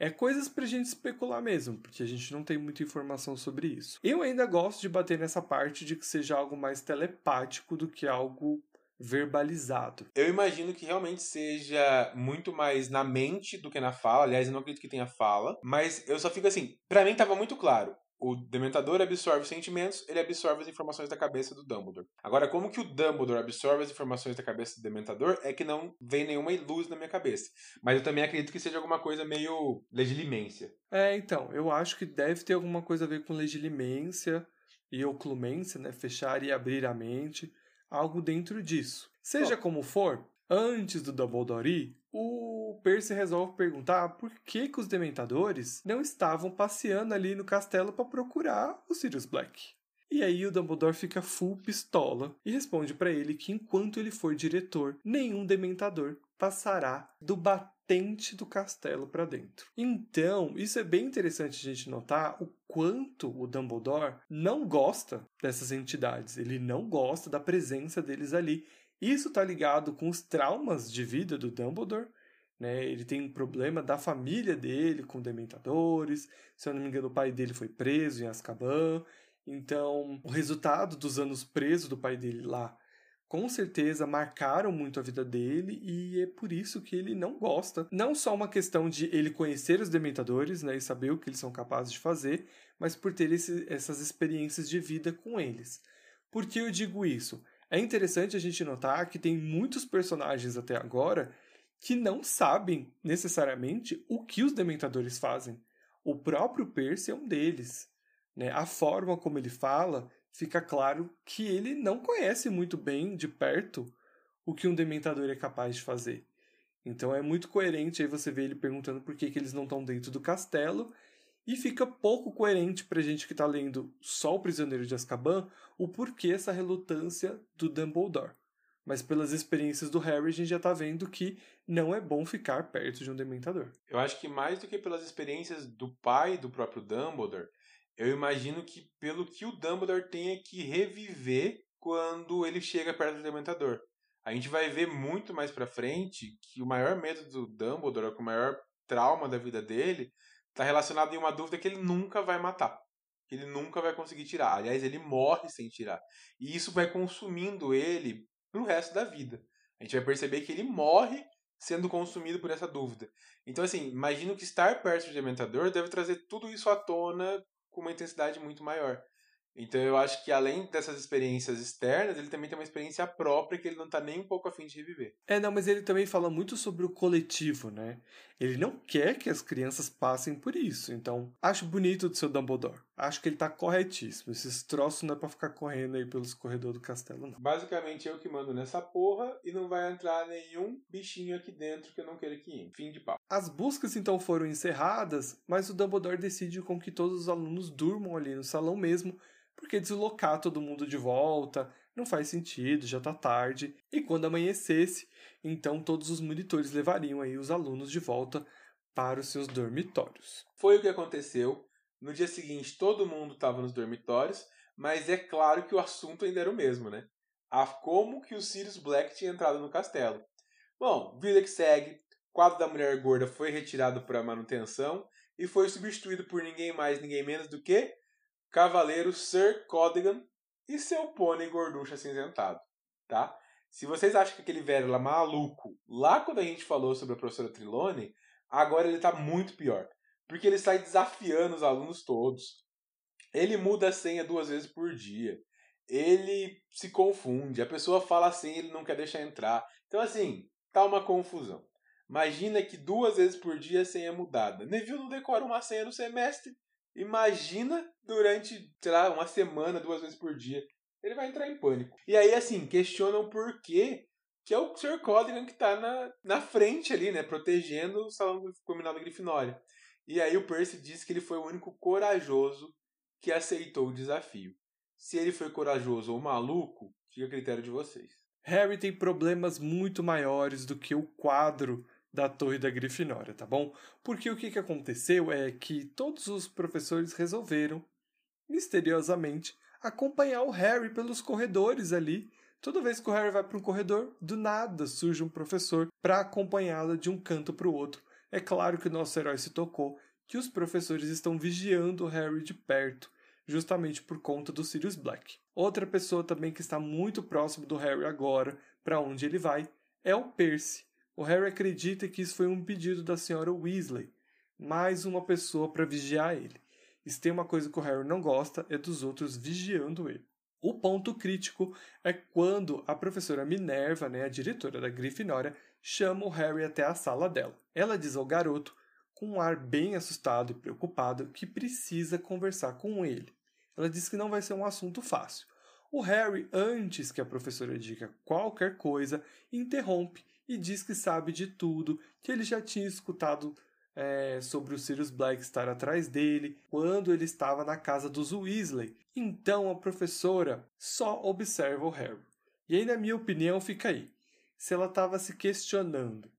é coisas pra gente especular mesmo, porque a gente não tem muita informação sobre isso. Eu ainda gosto de bater nessa parte de que seja algo mais telepático do que algo verbalizado. Eu imagino que realmente seja muito mais na mente do que na fala. Aliás, eu não acredito que tenha fala, mas eu só fico assim, para mim tava muito claro o Dementador absorve sentimentos, ele absorve as informações da cabeça do Dumbledore. Agora, como que o Dumbledore absorve as informações da cabeça do Dementador é que não vem nenhuma luz na minha cabeça. Mas eu também acredito que seja alguma coisa meio legilimência. É, então, eu acho que deve ter alguma coisa a ver com legilimência e oclumência, né? Fechar e abrir a mente, algo dentro disso. Seja como for, antes do Dumbledore o Percy resolve perguntar por que, que os Dementadores não estavam passeando ali no castelo para procurar o Sirius Black. E aí o Dumbledore fica full pistola e responde para ele que enquanto ele for diretor, nenhum Dementador passará do batente do castelo para dentro. Então, isso é bem interessante a gente notar o quanto o Dumbledore não gosta dessas entidades. Ele não gosta da presença deles ali isso está ligado com os traumas de vida do Dumbledore. Né? Ele tem um problema da família dele com dementadores. Se eu não me engano, o pai dele foi preso em Azkaban. Então, o resultado dos anos preso do pai dele lá, com certeza marcaram muito a vida dele e é por isso que ele não gosta. Não só uma questão de ele conhecer os dementadores, né, e saber o que eles são capazes de fazer, mas por ter esse, essas experiências de vida com eles. Por que eu digo isso? É interessante a gente notar que tem muitos personagens até agora que não sabem necessariamente o que os dementadores fazem. O próprio Percy é um deles. Né? A forma como ele fala fica claro que ele não conhece muito bem de perto o que um dementador é capaz de fazer. Então é muito coerente aí você ver ele perguntando por que, que eles não estão dentro do castelo e fica pouco coerente pra gente que tá lendo só o Prisioneiro de Azkaban o porquê essa relutância do Dumbledore. Mas pelas experiências do Harry, a gente já tá vendo que não é bom ficar perto de um dementador. Eu acho que mais do que pelas experiências do pai do próprio Dumbledore, eu imagino que pelo que o Dumbledore tenha que reviver quando ele chega perto do Dementador. A gente vai ver muito mais pra frente que o maior medo do Dumbledore, o maior trauma da vida dele, está relacionado em uma dúvida que ele nunca vai matar. Que ele nunca vai conseguir tirar. Aliás, ele morre sem tirar. E isso vai consumindo ele pro resto da vida. A gente vai perceber que ele morre sendo consumido por essa dúvida. Então, assim, imagino que estar perto do Dementador deve trazer tudo isso à tona com uma intensidade muito maior. Então eu acho que além dessas experiências externas, ele também tem uma experiência própria que ele não tá nem um pouco afim de reviver. É, não, mas ele também fala muito sobre o coletivo, né? Ele não quer que as crianças passem por isso. Então, acho bonito do seu Dumbledore. Acho que ele tá corretíssimo. Esses troços não é pra ficar correndo aí pelos corredores do castelo, não. Basicamente eu que mando nessa porra e não vai entrar nenhum bichinho aqui dentro que eu não queira que entre. Fim de pau. As buscas então foram encerradas, mas o Dumbledore decide com que todos os alunos durmam ali no salão mesmo porque deslocar todo mundo de volta não faz sentido, já tá tarde. E quando amanhecesse, então todos os monitores levariam aí os alunos de volta para os seus dormitórios. Foi o que aconteceu. No dia seguinte, todo mundo estava nos dormitórios, mas é claro que o assunto ainda era o mesmo, né? A como que o Sirius Black tinha entrado no castelo. Bom, vida que segue, o quadro da mulher gorda foi retirado para manutenção e foi substituído por ninguém mais, ninguém menos do que Cavaleiro Sir Codigan e seu pônei gorducho acinzentado, tá? Se vocês acham que aquele velho lá maluco, lá quando a gente falou sobre a professora Trilone, agora ele tá muito pior. Porque ele sai desafiando os alunos todos. Ele muda a senha duas vezes por dia. Ele se confunde. A pessoa fala assim, ele não quer deixar entrar. Então, assim, tá uma confusão. Imagina que duas vezes por dia a senha é mudada. Neville não decora uma senha no semestre. Imagina durante, sei lá, uma semana, duas vezes por dia. Ele vai entrar em pânico. E aí, assim, questionam por quê que é o Sr. Codrigan que tá na, na frente ali, né? Protegendo o salão combinado da Grifinória. E aí o Percy disse que ele foi o único corajoso que aceitou o desafio. Se ele foi corajoso ou maluco, fica a critério de vocês. Harry tem problemas muito maiores do que o quadro da Torre da Grifinória, tá bom? Porque o que, que aconteceu é que todos os professores resolveram, misteriosamente, acompanhar o Harry pelos corredores ali. Toda vez que o Harry vai para um corredor, do nada surge um professor para acompanhá-lo de um canto para o outro. É claro que o nosso herói se tocou que os professores estão vigiando o Harry de perto, justamente por conta do Sirius Black. Outra pessoa também que está muito próximo do Harry agora, para onde ele vai, é o Percy. O Harry acredita que isso foi um pedido da senhora Weasley, mais uma pessoa para vigiar ele. E se tem uma coisa que o Harry não gosta é dos outros vigiando ele. O ponto crítico é quando a professora Minerva, né, a diretora da Grifinória, chama o Harry até a sala dela. Ela diz ao garoto, com um ar bem assustado e preocupado, que precisa conversar com ele. Ela diz que não vai ser um assunto fácil. O Harry, antes que a professora diga qualquer coisa, interrompe e diz que sabe de tudo, que ele já tinha escutado é, sobre o Sirius Black estar atrás dele quando ele estava na casa dos Weasley. Então a professora só observa o Harry. E aí, na minha opinião, fica aí. Se ela estava se questionando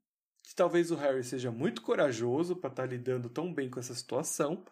que talvez o Harry seja muito corajoso para estar tá lidando tão bem com essa situação,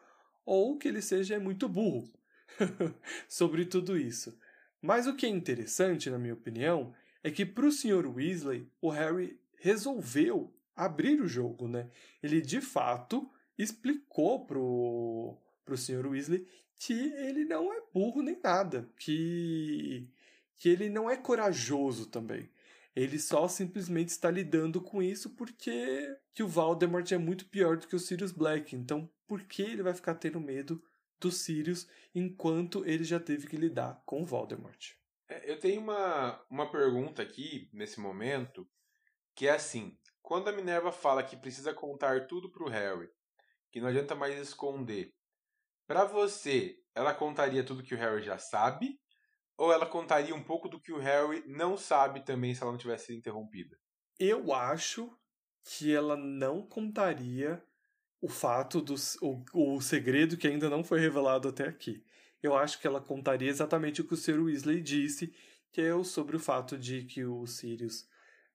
ou que ele seja muito burro sobre tudo isso. Mas o que é interessante, na minha opinião, é que para o Sr. Weasley, o Harry resolveu abrir o jogo, né? Ele de fato explicou pro pro Sr. Weasley que ele não é burro nem nada, que que ele não é corajoso também. Ele só simplesmente está lidando com isso porque que o Voldemort é muito pior do que o Sirius Black. Então, por que ele vai ficar tendo medo do Sirius enquanto ele já teve que lidar com o Voldemort? É, eu tenho uma, uma pergunta aqui, nesse momento, que é assim: quando a Minerva fala que precisa contar tudo pro Harry, que não adianta mais esconder, para você, ela contaria tudo que o Harry já sabe? Ou ela contaria um pouco do que o Harry não sabe também se ela não tivesse sido interrompida? Eu acho que ela não contaria o fato do o, o segredo que ainda não foi revelado até aqui. Eu acho que ela contaria exatamente o que o Sr. Weasley disse, que é sobre o fato de que o Sirius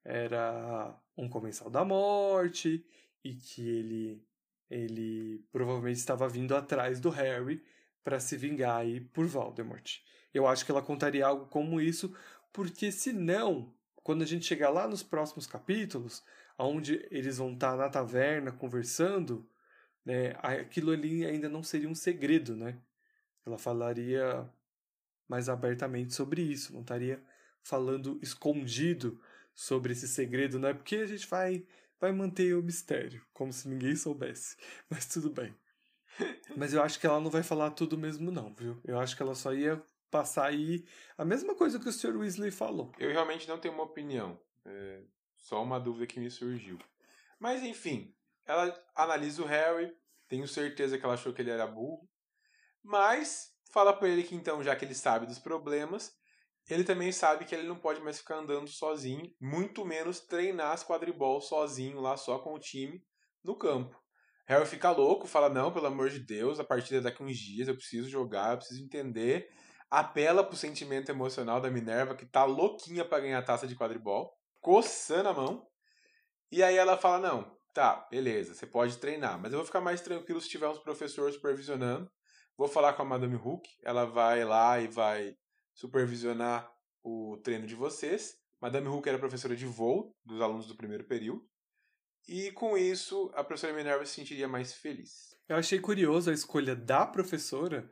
era um comensal da morte e que ele ele provavelmente estava vindo atrás do Harry para se vingar aí por Voldemort. Eu acho que ela contaria algo como isso, porque senão, quando a gente chegar lá nos próximos capítulos, onde eles vão estar na taverna conversando, né, aquilo ali ainda não seria um segredo, né? Ela falaria mais abertamente sobre isso, não estaria falando escondido sobre esse segredo, não é porque a gente vai vai manter o mistério, como se ninguém soubesse. Mas tudo bem. Mas eu acho que ela não vai falar tudo mesmo não, viu? Eu acho que ela só ia passar aí a mesma coisa que o Sr. Weasley falou. Eu realmente não tenho uma opinião. É só uma dúvida que me surgiu. Mas enfim, ela analisa o Harry, tenho certeza que ela achou que ele era burro, mas fala para ele que então, já que ele sabe dos problemas, ele também sabe que ele não pode mais ficar andando sozinho, muito menos treinar as quadribol sozinho lá só com o time no campo. Harry fica louco, fala: Não, pelo amor de Deus, a partir daqui uns dias eu preciso jogar, eu preciso entender apela pro sentimento emocional da Minerva, que tá louquinha para ganhar a taça de quadribol, coçando a mão. E aí ela fala: Não, tá, beleza, você pode treinar, mas eu vou ficar mais tranquilo se tiver uns professores supervisionando. Vou falar com a Madame Hook, ela vai lá e vai supervisionar o treino de vocês. Madame Hook era professora de voo dos alunos do primeiro período. E com isso, a professora Minerva se sentiria mais feliz. Eu achei curioso a escolha da professora,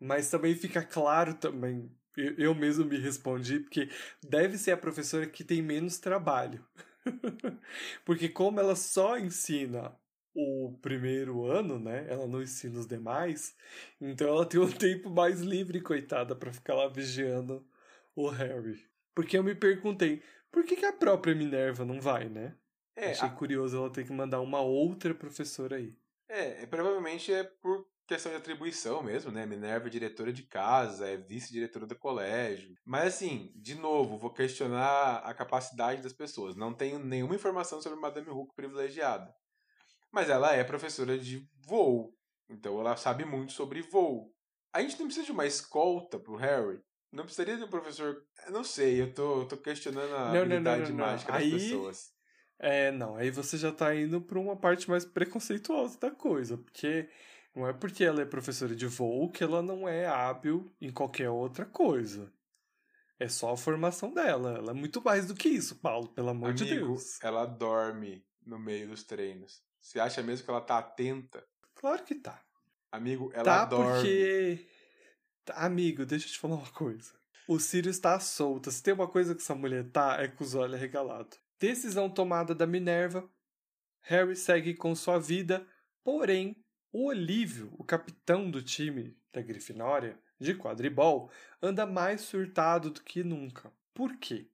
mas também fica claro também, eu mesmo me respondi, porque deve ser a professora que tem menos trabalho. porque como ela só ensina o primeiro ano, né? Ela não ensina os demais, então ela tem um tempo mais livre, coitada, para ficar lá vigiando o Harry. Porque eu me perguntei, por que, que a própria Minerva não vai, né? É, Achei a... curioso ela ter que mandar uma outra professora aí. É, é provavelmente é por questão de atribuição mesmo, né? Minerva é diretora de casa, é vice-diretora do colégio. Mas assim, de novo, vou questionar a capacidade das pessoas. Não tenho nenhuma informação sobre Madame Hook privilegiada. Mas ela é professora de voo. Então ela sabe muito sobre voo. A gente não precisa de uma escolta pro Harry. Não precisaria de um professor. Eu não sei, eu tô, tô questionando a não, habilidade não, não, mágica das Aí... pessoas. É, não, aí você já tá indo pra uma parte mais preconceituosa da coisa, porque não é porque ela é professora de voo que ela não é hábil em qualquer outra coisa. É só a formação dela. Ela é muito mais do que isso, Paulo, pelo amor Amigo, de Deus. Ela dorme no meio dos treinos. Você acha mesmo que ela tá atenta? Claro que tá. Amigo, ela tá dorme. porque. Amigo, deixa eu te falar uma coisa. O Sirius tá solto. Se tem uma coisa que essa mulher tá, é com os olhos regalados. Decisão tomada da Minerva. Harry segue com sua vida, porém o Olívio, o capitão do time da Grifinória, de quadribol, anda mais surtado do que nunca. Por quê?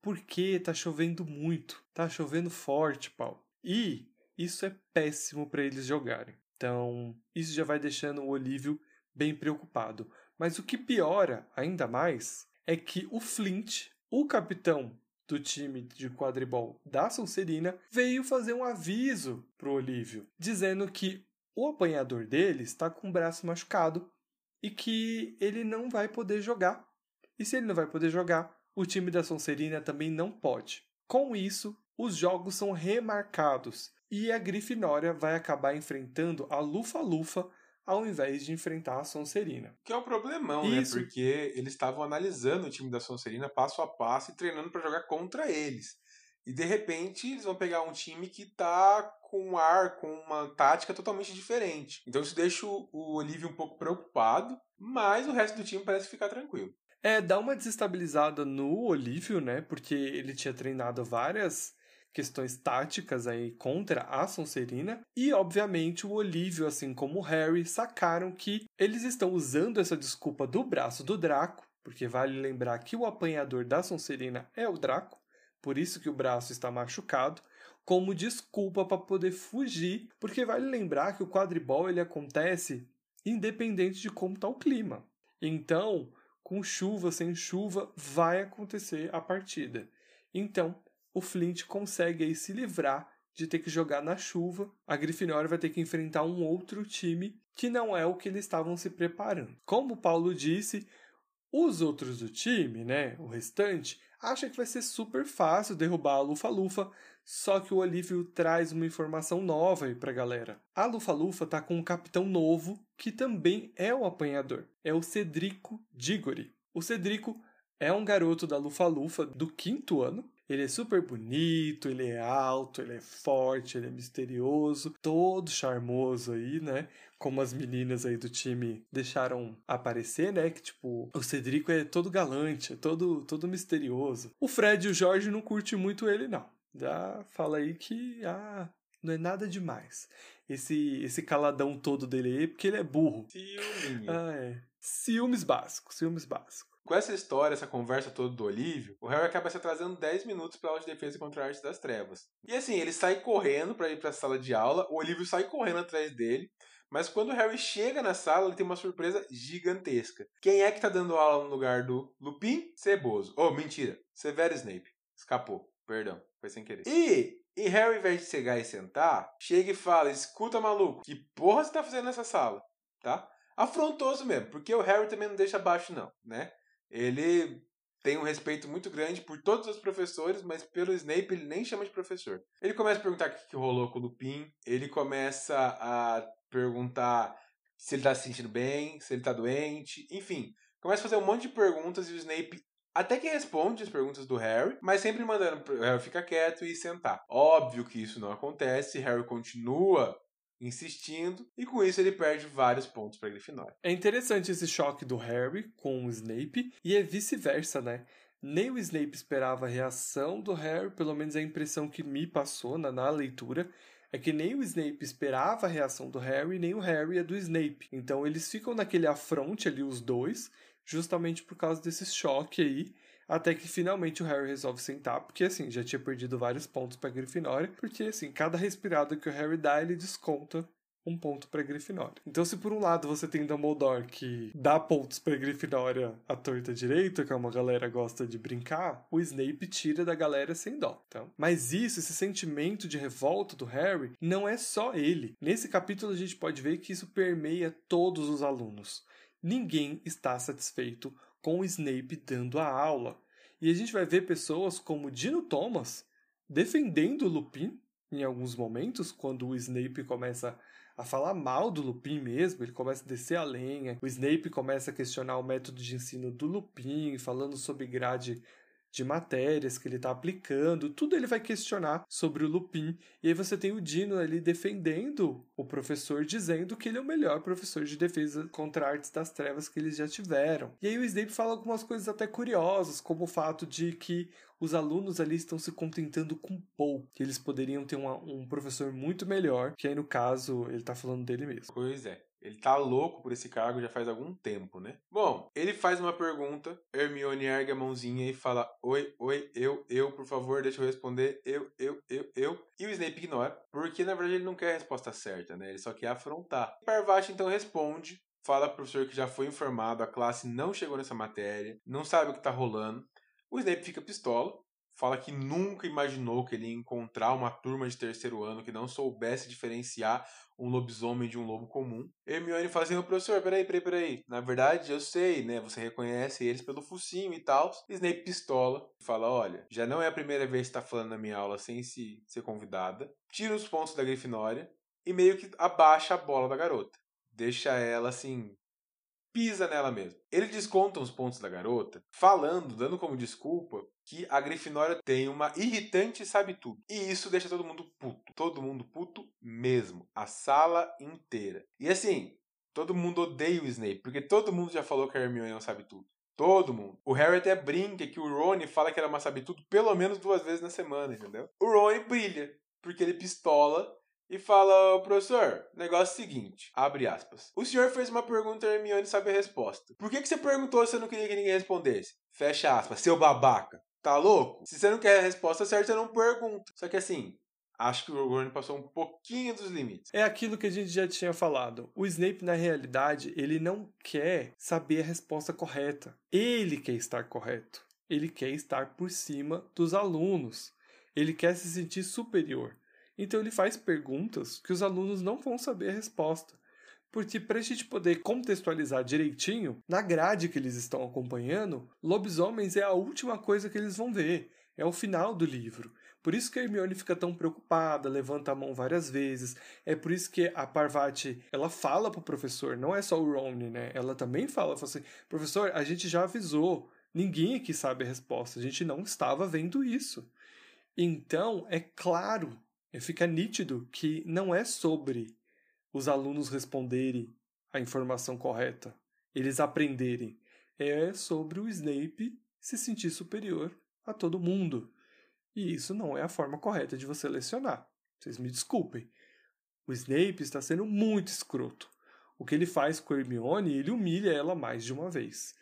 Porque tá chovendo muito, tá chovendo forte, Paulo. E isso é péssimo para eles jogarem. Então, isso já vai deixando o Olívio bem preocupado. Mas o que piora ainda mais é que o Flint, o capitão do time de quadribol da Sonserina, veio fazer um aviso pro Olívio, dizendo que o apanhador dele está com o braço machucado e que ele não vai poder jogar. E se ele não vai poder jogar, o time da Sonserina também não pode. Com isso, os jogos são remarcados e a Grifinória vai acabar enfrentando a Lufa-Lufa ao invés de enfrentar a Sonserina. Que é um problemão, né? Isso. né? Porque eles estavam analisando o time da Sonserina passo a passo e treinando para jogar contra eles. E de repente eles vão pegar um time que tá com um ar, com uma tática totalmente diferente. Então isso deixa o, Olívio um pouco preocupado, mas o resto do time parece ficar tranquilo. É, dá uma desestabilizada no Olívio, né? Porque ele tinha treinado várias questões táticas aí contra a Sonserina. E, obviamente, o Olívio, assim como o Harry, sacaram que eles estão usando essa desculpa do braço do Draco, porque vale lembrar que o apanhador da Sonserina é o Draco, por isso que o braço está machucado, como desculpa para poder fugir, porque vale lembrar que o quadribol ele acontece independente de como está o clima. Então, com chuva, sem chuva, vai acontecer a partida. Então, o Flint consegue aí se livrar de ter que jogar na chuva. A Grifinória vai ter que enfrentar um outro time que não é o que eles estavam se preparando. Como o Paulo disse, os outros do time, né, o restante, acha que vai ser super fácil derrubar a Lufa-Lufa, só que o Olívio traz uma informação nova aí pra galera. A Lufa-Lufa tá com um capitão novo, que também é o apanhador. É o Cedrico Diggory. O Cedrico é um garoto da Lufa-Lufa do quinto ano, ele é super bonito, ele é alto, ele é forte, ele é misterioso, todo charmoso aí, né? Como as meninas aí do time deixaram aparecer, né? Que tipo, o Cedrico é todo galante, é todo, todo misterioso. O Fred e o Jorge não curtem muito ele, não. Já fala aí que, ah, não é nada demais. Esse, esse caladão todo dele aí, porque ele é burro. Ciúme. Ah, é. Ciúmes básicos, ciúmes básicos. Com essa história, essa conversa toda do Olívio, o Harry acaba se atrasando 10 minutos para aula de defesa contra a arte das trevas. E assim, ele sai correndo para ir para a sala de aula, o Olívio sai correndo atrás dele, mas quando o Harry chega na sala, ele tem uma surpresa gigantesca. Quem é que tá dando aula no lugar do Lupin? Ceboso. Oh, mentira. Severo Snape. Escapou. Perdão. Foi sem querer. E e Harry, ao invés de chegar e sentar, chega e fala: Escuta, maluco, que porra você tá fazendo nessa sala? Tá? Afrontoso mesmo, porque o Harry também não deixa abaixo, não, né? Ele tem um respeito muito grande por todos os professores, mas pelo Snape ele nem chama de professor. Ele começa a perguntar o que rolou com o Lupin, ele começa a perguntar se ele tá se sentindo bem, se ele tá doente, enfim. Começa a fazer um monte de perguntas e o Snape até que responde as perguntas do Harry, mas sempre mandando o Harry ficar quieto e sentar. Óbvio que isso não acontece, Harry continua insistindo, e com isso ele perde vários pontos para Grifinória. É interessante esse choque do Harry com o Snape, e é vice-versa, né? Nem o Snape esperava a reação do Harry, pelo menos a impressão que me passou na, na leitura, é que nem o Snape esperava a reação do Harry, nem o Harry é do Snape. Então eles ficam naquele afronte ali, os dois, justamente por causa desse choque aí, até que finalmente o Harry resolve sentar, porque assim, já tinha perdido vários pontos para Grifinória, porque assim, cada respirada que o Harry dá, ele desconta um ponto para Grifinória. Então, se por um lado você tem Dumbledore que dá pontos para Grifinória à torta direita, que é uma galera gosta de brincar, o Snape tira da galera sem dó. Então, mas isso, esse sentimento de revolta do Harry, não é só ele. Nesse capítulo a gente pode ver que isso permeia todos os alunos. Ninguém está satisfeito com o Snape dando a aula. E a gente vai ver pessoas como Dino Thomas defendendo o Lupin em alguns momentos, quando o Snape começa a falar mal do Lupin mesmo, ele começa a descer a lenha, o Snape começa a questionar o método de ensino do Lupin, falando sobre grade de matérias que ele está aplicando, tudo ele vai questionar sobre o Lupin. E aí você tem o Dino ali defendendo o professor, dizendo que ele é o melhor professor de defesa contra artes das trevas que eles já tiveram. E aí o Snape fala algumas coisas até curiosas, como o fato de que os alunos ali estão se contentando com pouco, que eles poderiam ter uma, um professor muito melhor, que aí no caso ele está falando dele mesmo. Pois é. Ele tá louco por esse cargo já faz algum tempo, né? Bom, ele faz uma pergunta, Hermione ergue a mãozinha e fala: Oi, oi, eu, eu, por favor, deixa eu responder. Eu, eu, eu, eu. E o Snape ignora, porque na verdade ele não quer a resposta certa, né? Ele só quer afrontar. Parvati então responde, fala pro professor que já foi informado, a classe não chegou nessa matéria, não sabe o que tá rolando. O Snape fica pistola, fala que nunca imaginou que ele ia encontrar uma turma de terceiro ano que não soubesse diferenciar um lobisomem de um lobo comum. Hermione fala assim, professor, peraí, peraí, peraí. Na verdade, eu sei, né? Você reconhece eles pelo focinho e tal. Snape pistola. Fala, olha, já não é a primeira vez que está falando na minha aula sem se ser convidada. Tira os pontos da Grifinória e meio que abaixa a bola da garota. Deixa ela, assim, pisa nela mesmo. Ele desconta os pontos da garota, falando, dando como desculpa, que a Grifinória tem uma irritante sabe tudo. E isso deixa todo mundo puto. Todo mundo puto mesmo. A sala inteira. E assim, todo mundo odeia o Snape, porque todo mundo já falou que a Hermione não sabe tudo. Todo mundo. O Harry até brinca que o Rony fala que ela é sabe tudo pelo menos duas vezes na semana, entendeu? O Rony brilha, porque ele pistola e fala, professor, negócio seguinte, abre aspas. O senhor fez uma pergunta e a Hermione sabe a resposta. Por que, que você perguntou se você não queria que ninguém respondesse? Fecha aspas, seu babaca. Tá louco? Se você não quer a resposta certa, você não pergunta. Só que assim, acho que o Rony passou um pouquinho dos limites. É aquilo que a gente já tinha falado. O Snape, na realidade, ele não quer saber a resposta correta. Ele quer estar correto. Ele quer estar por cima dos alunos. Ele quer se sentir superior. Então ele faz perguntas que os alunos não vão saber a resposta. Porque para a gente poder contextualizar direitinho, na grade que eles estão acompanhando, lobisomens é a última coisa que eles vão ver. É o final do livro. Por isso que a Hermione fica tão preocupada, levanta a mão várias vezes. É por isso que a Parvati, ela fala pro professor, não é só o Ron, né? Ela também fala, fala assim, professor, a gente já avisou. Ninguém aqui sabe a resposta. A gente não estava vendo isso. Então, é claro fica nítido que não é sobre os alunos responderem a informação correta, eles aprenderem. É sobre o Snape se sentir superior a todo mundo. E isso não é a forma correta de você lecionar. Vocês me desculpem. O Snape está sendo muito escroto. O que ele faz com Hermione, ele humilha ela mais de uma vez.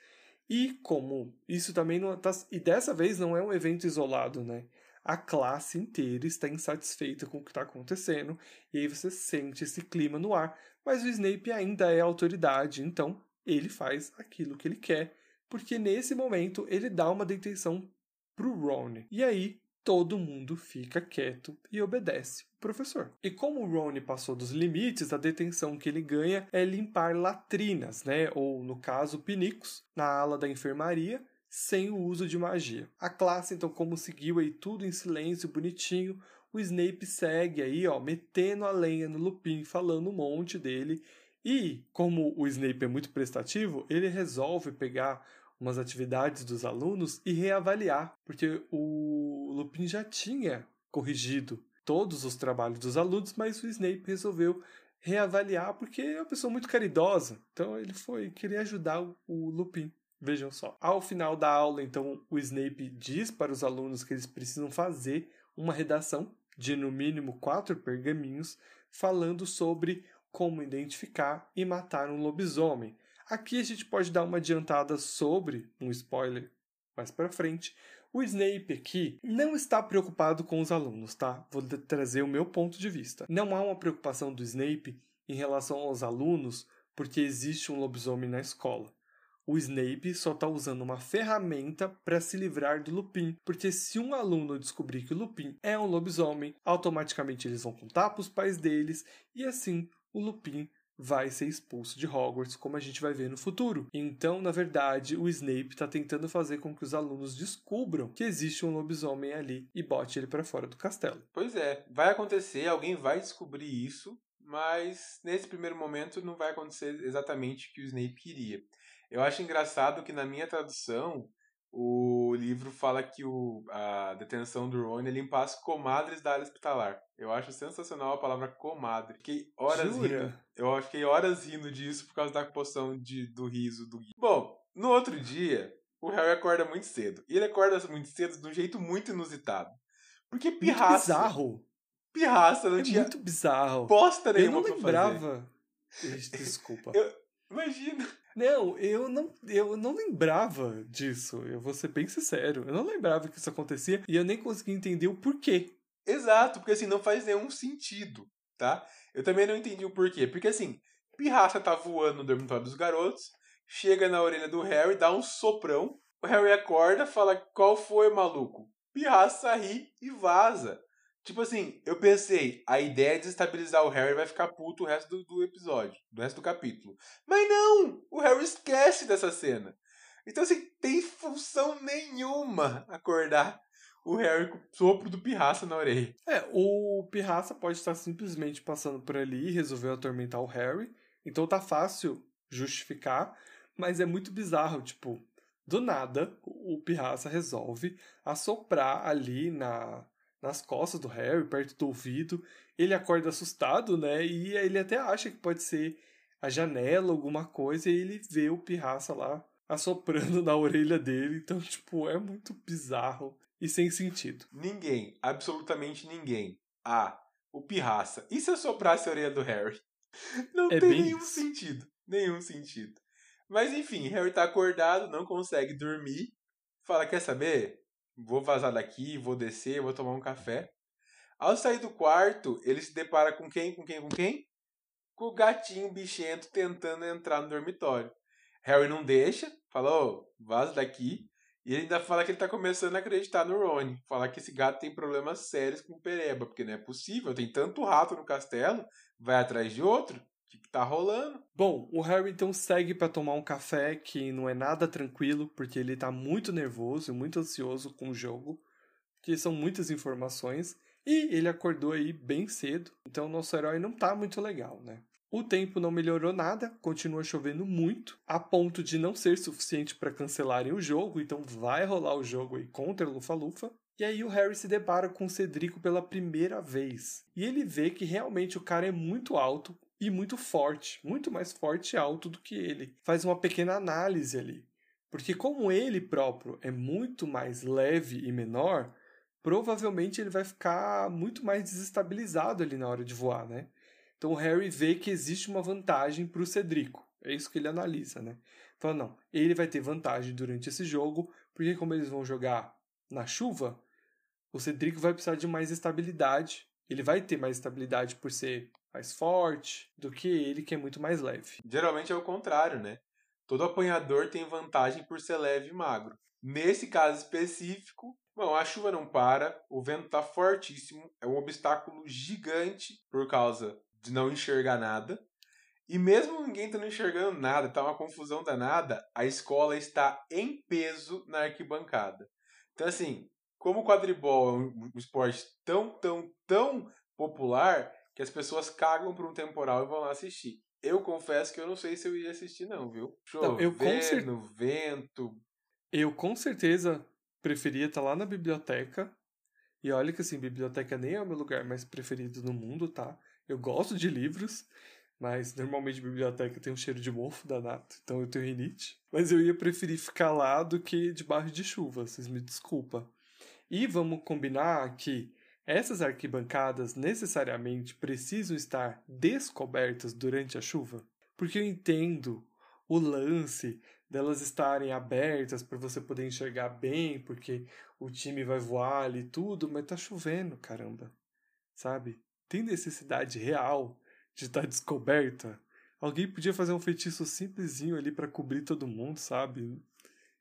E como isso também não tá, e dessa vez não é um evento isolado, né? A classe inteira está insatisfeita com o que está acontecendo, e aí você sente esse clima no ar. Mas o Snape ainda é autoridade, então ele faz aquilo que ele quer, porque nesse momento ele dá uma detenção pro Ron. E aí todo mundo fica quieto e obedece o professor. E como o Ron passou dos limites, a detenção que ele ganha é limpar latrinas, né, ou no caso pinicos, na ala da enfermaria, sem o uso de magia. A classe, então, como seguiu aí tudo em silêncio, bonitinho, o Snape segue aí, ó, metendo a lenha no Lupin, falando um monte dele. E, como o Snape é muito prestativo, ele resolve pegar umas atividades dos alunos e reavaliar, porque o Lupin já tinha corrigido todos os trabalhos dos alunos, mas o Snape resolveu reavaliar porque é uma pessoa muito caridosa. Então ele foi querer ajudar o Lupin. Vejam só. Ao final da aula, então, o Snape diz para os alunos que eles precisam fazer uma redação de no mínimo quatro pergaminhos falando sobre como identificar e matar um lobisomem. Aqui a gente pode dar uma adiantada sobre um spoiler mais para frente. O Snape aqui não está preocupado com os alunos, tá? Vou trazer o meu ponto de vista. Não há uma preocupação do Snape em relação aos alunos porque existe um lobisomem na escola o Snape só está usando uma ferramenta para se livrar do Lupin, porque se um aluno descobrir que o Lupin é um lobisomem, automaticamente eles vão contar para os pais deles e assim o Lupin vai ser expulso de Hogwarts, como a gente vai ver no futuro. Então, na verdade, o Snape está tentando fazer com que os alunos descubram que existe um lobisomem ali e bote ele para fora do castelo. Pois é, vai acontecer, alguém vai descobrir isso, mas nesse primeiro momento não vai acontecer exatamente o que o Snape queria. Eu acho engraçado que na minha tradução o livro fala que o, a detenção do Ron é limpar as comadres da área hospitalar. Eu acho sensacional a palavra comadre. Fiquei horas Jura? rindo. Eu fiquei horas rindo disso por causa da poção de, do riso do Gui. Bom, no outro dia, o Harry acorda muito cedo. E ele acorda muito cedo de um jeito muito inusitado. Porque pirraça. Muito bizarro. Pirraça não é tinha muito bizarro. bosta nenhuma Eu não lembrava. Desculpa. Eu- Imagina. Não, eu não, eu não lembrava disso. Eu vou ser bem sincero. Eu não lembrava que isso acontecia e eu nem consegui entender o porquê. Exato, porque assim, não faz nenhum sentido, tá? Eu também não entendi o porquê. Porque assim, Pirraça tá voando no dormitório dos garotos, chega na orelha do Harry, dá um soprão, o Harry acorda, fala, qual foi, maluco? Pirraça ri e vaza. Tipo assim, eu pensei, a ideia é desestabilizar o Harry vai ficar puto o resto do, do episódio, do resto do capítulo. Mas não! O Harry esquece dessa cena. Então, assim, tem função nenhuma acordar o Harry com o sopro do pirraça na orelha. É, o Pirraça pode estar simplesmente passando por ali e resolveu atormentar o Harry. Então tá fácil justificar. Mas é muito bizarro, tipo, do nada, o Pirraça resolve assoprar ali na, nas costas do Harry, perto do ouvido. Ele acorda assustado, né? E ele até acha que pode ser a janela, alguma coisa, e ele vê o Pirraça lá assoprando na orelha dele. Então, tipo, é muito bizarro e sem sentido. Ninguém, absolutamente ninguém. Ah, o Pirraça. E se eu soprasse a orelha do Harry? Não É tem nenhum isso. sentido. Nenhum sentido. Mas enfim, Harry tá acordado, não consegue dormir. Fala, quer saber? Vou vazar daqui, vou descer, vou tomar um café. Ao sair do quarto, ele se depara com quem? Com quem? Com quem? Com o gatinho bichento tentando entrar no dormitório. Harry não deixa, fala, ô, vaza daqui. E ele ainda fala que ele tá começando a acreditar no Rony. Fala que esse gato tem problemas sérios com o Pereba, porque não é possível, tem tanto rato no castelo, vai atrás de outro. Que, que tá rolando? Bom, o Harry então segue para tomar um café que não é nada tranquilo, porque ele tá muito nervoso e muito ansioso com o jogo, porque são muitas informações, e ele acordou aí bem cedo, então o nosso herói não tá muito legal, né? O tempo não melhorou nada, continua chovendo muito, a ponto de não ser suficiente para cancelarem o jogo, então vai rolar o jogo aí contra o Lufa-Lufa. E aí o Harry se depara com o Cedrico pela primeira vez. E ele vê que realmente o cara é muito alto e muito forte, muito mais forte e alto do que ele. Faz uma pequena análise ali. Porque como ele próprio é muito mais leve e menor, provavelmente ele vai ficar muito mais desestabilizado ali na hora de voar, né? Então o Harry vê que existe uma vantagem para o Cedrico. É isso que ele analisa, né? Fala, não, ele vai ter vantagem durante esse jogo, porque como eles vão jogar na chuva, o Cedrico vai precisar de mais estabilidade. Ele vai ter mais estabilidade por ser mais forte do que ele, que é muito mais leve. Geralmente é o contrário, né? Todo apanhador tem vantagem por ser leve e magro. Nesse caso específico, bom, a chuva não para, o vento tá fortíssimo, é um obstáculo gigante por causa de não enxergar nada. E mesmo ninguém estando enxergando nada, tá uma confusão danada, a escola está em peso na arquibancada. Então, assim, como o quadribol é um esporte tão, tão, tão popular que as pessoas cagam por um temporal e vão lá assistir. Eu confesso que eu não sei se eu iria assistir, não, viu? Chovendo, Não, eu com cer- vento. Eu com certeza preferia estar lá na biblioteca. E olha que assim, biblioteca nem é o meu lugar mais preferido no mundo, tá? Eu gosto de livros, mas normalmente biblioteca tem um cheiro de mofo danado, então eu tenho rinite. Mas eu ia preferir ficar lá do que debaixo de chuva, vocês me desculpa. E vamos combinar que essas arquibancadas necessariamente precisam estar descobertas durante a chuva? Porque eu entendo o lance delas estarem abertas para você poder enxergar bem, porque o time vai voar ali e tudo, mas tá chovendo, caramba. Sabe? Tem necessidade real de estar descoberta? Alguém podia fazer um feitiço simplesinho ali para cobrir todo mundo, sabe?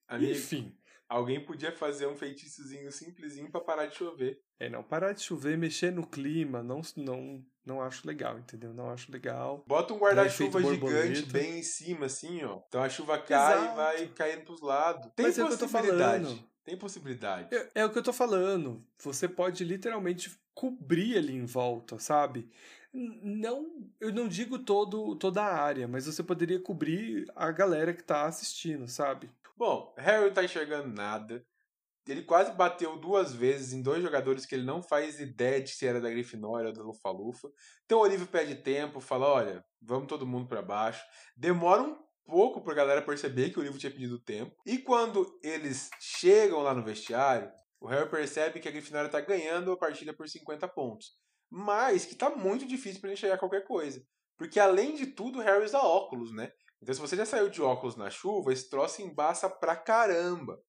Amigo, Enfim. Alguém podia fazer um feitiçozinho simplesinho pra parar de chover. É, não, parar de chover, mexer no clima, não, não, não acho legal, entendeu? Não acho legal. Bota um efeito guarda-chuva borboleta. gigante bem em cima, assim, ó. Então a chuva cai Exato. e vai caindo pros lados. Tem Mas é possibilidade. falando. Tem possibilidade. É, é o que eu tô falando. Você pode literalmente cobrir ali em volta, sabe? Não, eu não digo todo, toda a área, mas você poderia cobrir a galera que tá assistindo, sabe? Bom, Harry não tá enxergando nada. Ele quase bateu duas vezes em dois jogadores que ele não faz ideia de se era da Grifinória ou da Lufa-Lufa. Então o Olívio pede tempo, fala: olha, vamos todo mundo pra baixo. Demora um pouco pra galera perceber que o Olívio tinha pedido tempo. E quando eles chegam lá no vestiário, o Harry percebe que a Grifinória tá ganhando a partida por 50 pontos. Mas que tá muito difícil pra ele enxergar qualquer coisa. Porque além de tudo, o Harry usa óculos, né? Então se você já saiu de óculos na chuva, esse troço embaça pra caramba.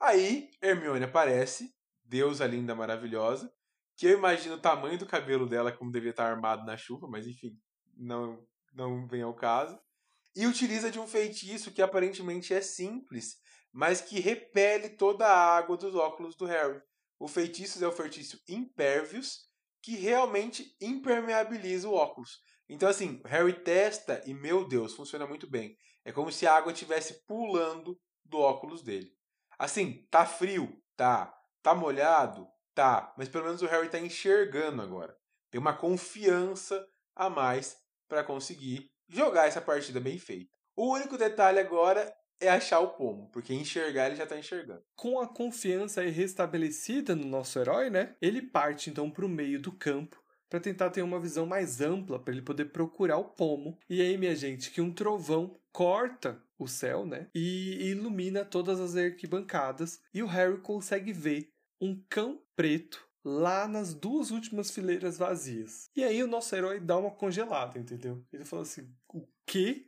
Aí, Hermione aparece, deusa linda, maravilhosa, que eu imagino o tamanho do cabelo dela como devia estar armado na chuva, mas enfim, não, não vem ao caso. E utiliza de um feitiço que aparentemente é simples, mas que repele toda a água dos óculos do Harry. O feitiço é o feitiço Impervious, que realmente impermeabiliza o óculos. Então, assim, Harry testa e, meu Deus, funciona muito bem. É como se a água estivesse pulando do óculos dele. Assim, tá frio? Tá. Tá molhado? Tá. Mas pelo menos o Harry tá enxergando agora. Tem uma confiança a mais para conseguir jogar essa partida bem feita. O único detalhe agora é achar o pomo, porque enxergar ele já tá enxergando. Com a confiança restabelecida no nosso herói, né? Ele parte então para o meio do campo para tentar ter uma visão mais ampla para ele poder procurar o pomo. E aí, minha gente, que um trovão corta o céu, né? E ilumina todas as arquibancadas e o Harry consegue ver um cão preto lá nas duas últimas fileiras vazias. E aí o nosso herói dá uma congelada, entendeu? Ele fala assim: "O que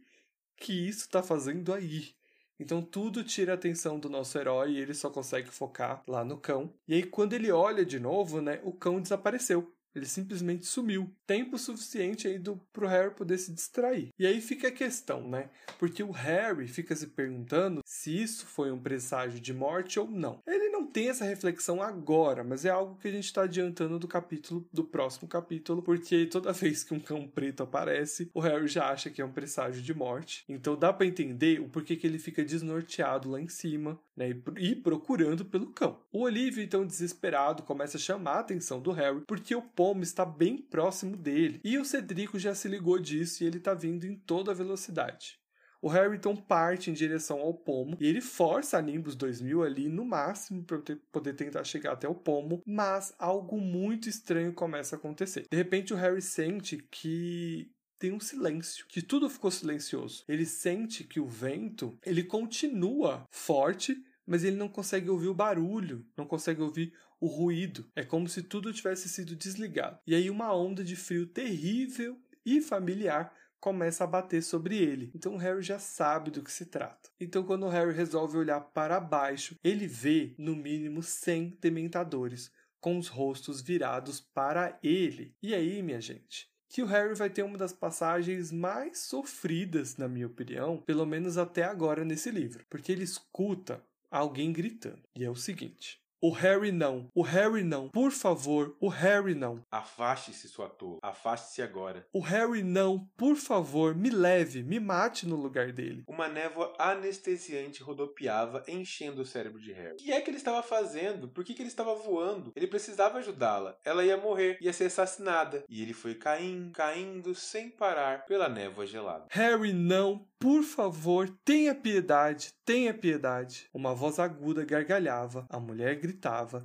que isso tá fazendo aí?" Então tudo tira a atenção do nosso herói e ele só consegue focar lá no cão. E aí quando ele olha de novo, né, o cão desapareceu. Ele simplesmente sumiu. Tempo suficiente aí do, pro Harry poder se distrair. E aí fica a questão, né? Porque o Harry fica se perguntando se isso foi um presságio de morte ou não. Ele não tem essa reflexão agora, mas é algo que a gente está adiantando do capítulo, do próximo capítulo, porque toda vez que um cão preto aparece, o Harry já acha que é um presságio de morte. Então dá para entender o porquê que ele fica desnorteado lá em cima, né? E procurando pelo cão. O Olívio, então desesperado, começa a chamar a atenção do Harry, porque o pomo está bem próximo dele. E o Cedrico já se ligou disso e ele está vindo em toda velocidade. O Harrington parte em direção ao pomo e ele força a Nimbus 2000 ali no máximo para poder tentar chegar até o pomo, mas algo muito estranho começa a acontecer. De repente o Harry sente que tem um silêncio, que tudo ficou silencioso. Ele sente que o vento, ele continua forte, mas ele não consegue ouvir o barulho, não consegue ouvir o ruído. É como se tudo tivesse sido desligado. E aí uma onda de frio terrível e familiar começa a bater sobre ele. Então o Harry já sabe do que se trata. Então quando o Harry resolve olhar para baixo, ele vê no mínimo 100 dementadores com os rostos virados para ele. E aí, minha gente, que o Harry vai ter uma das passagens mais sofridas, na minha opinião, pelo menos até agora nesse livro, porque ele escuta alguém gritando. E é o seguinte: o Harry não. O Harry não. Por favor, o Harry não. Afaste-se, sua tola. Afaste-se agora. O Harry não. Por favor, me leve, me mate no lugar dele. Uma névoa anestesiante rodopiava, enchendo o cérebro de Harry. O que é que ele estava fazendo? Por que, que ele estava voando? Ele precisava ajudá-la. Ela ia morrer, ia ser assassinada. E ele foi caindo, caindo sem parar pela névoa gelada. Harry não. Por favor, tenha piedade, tenha piedade. Uma voz aguda gargalhava, a mulher gritava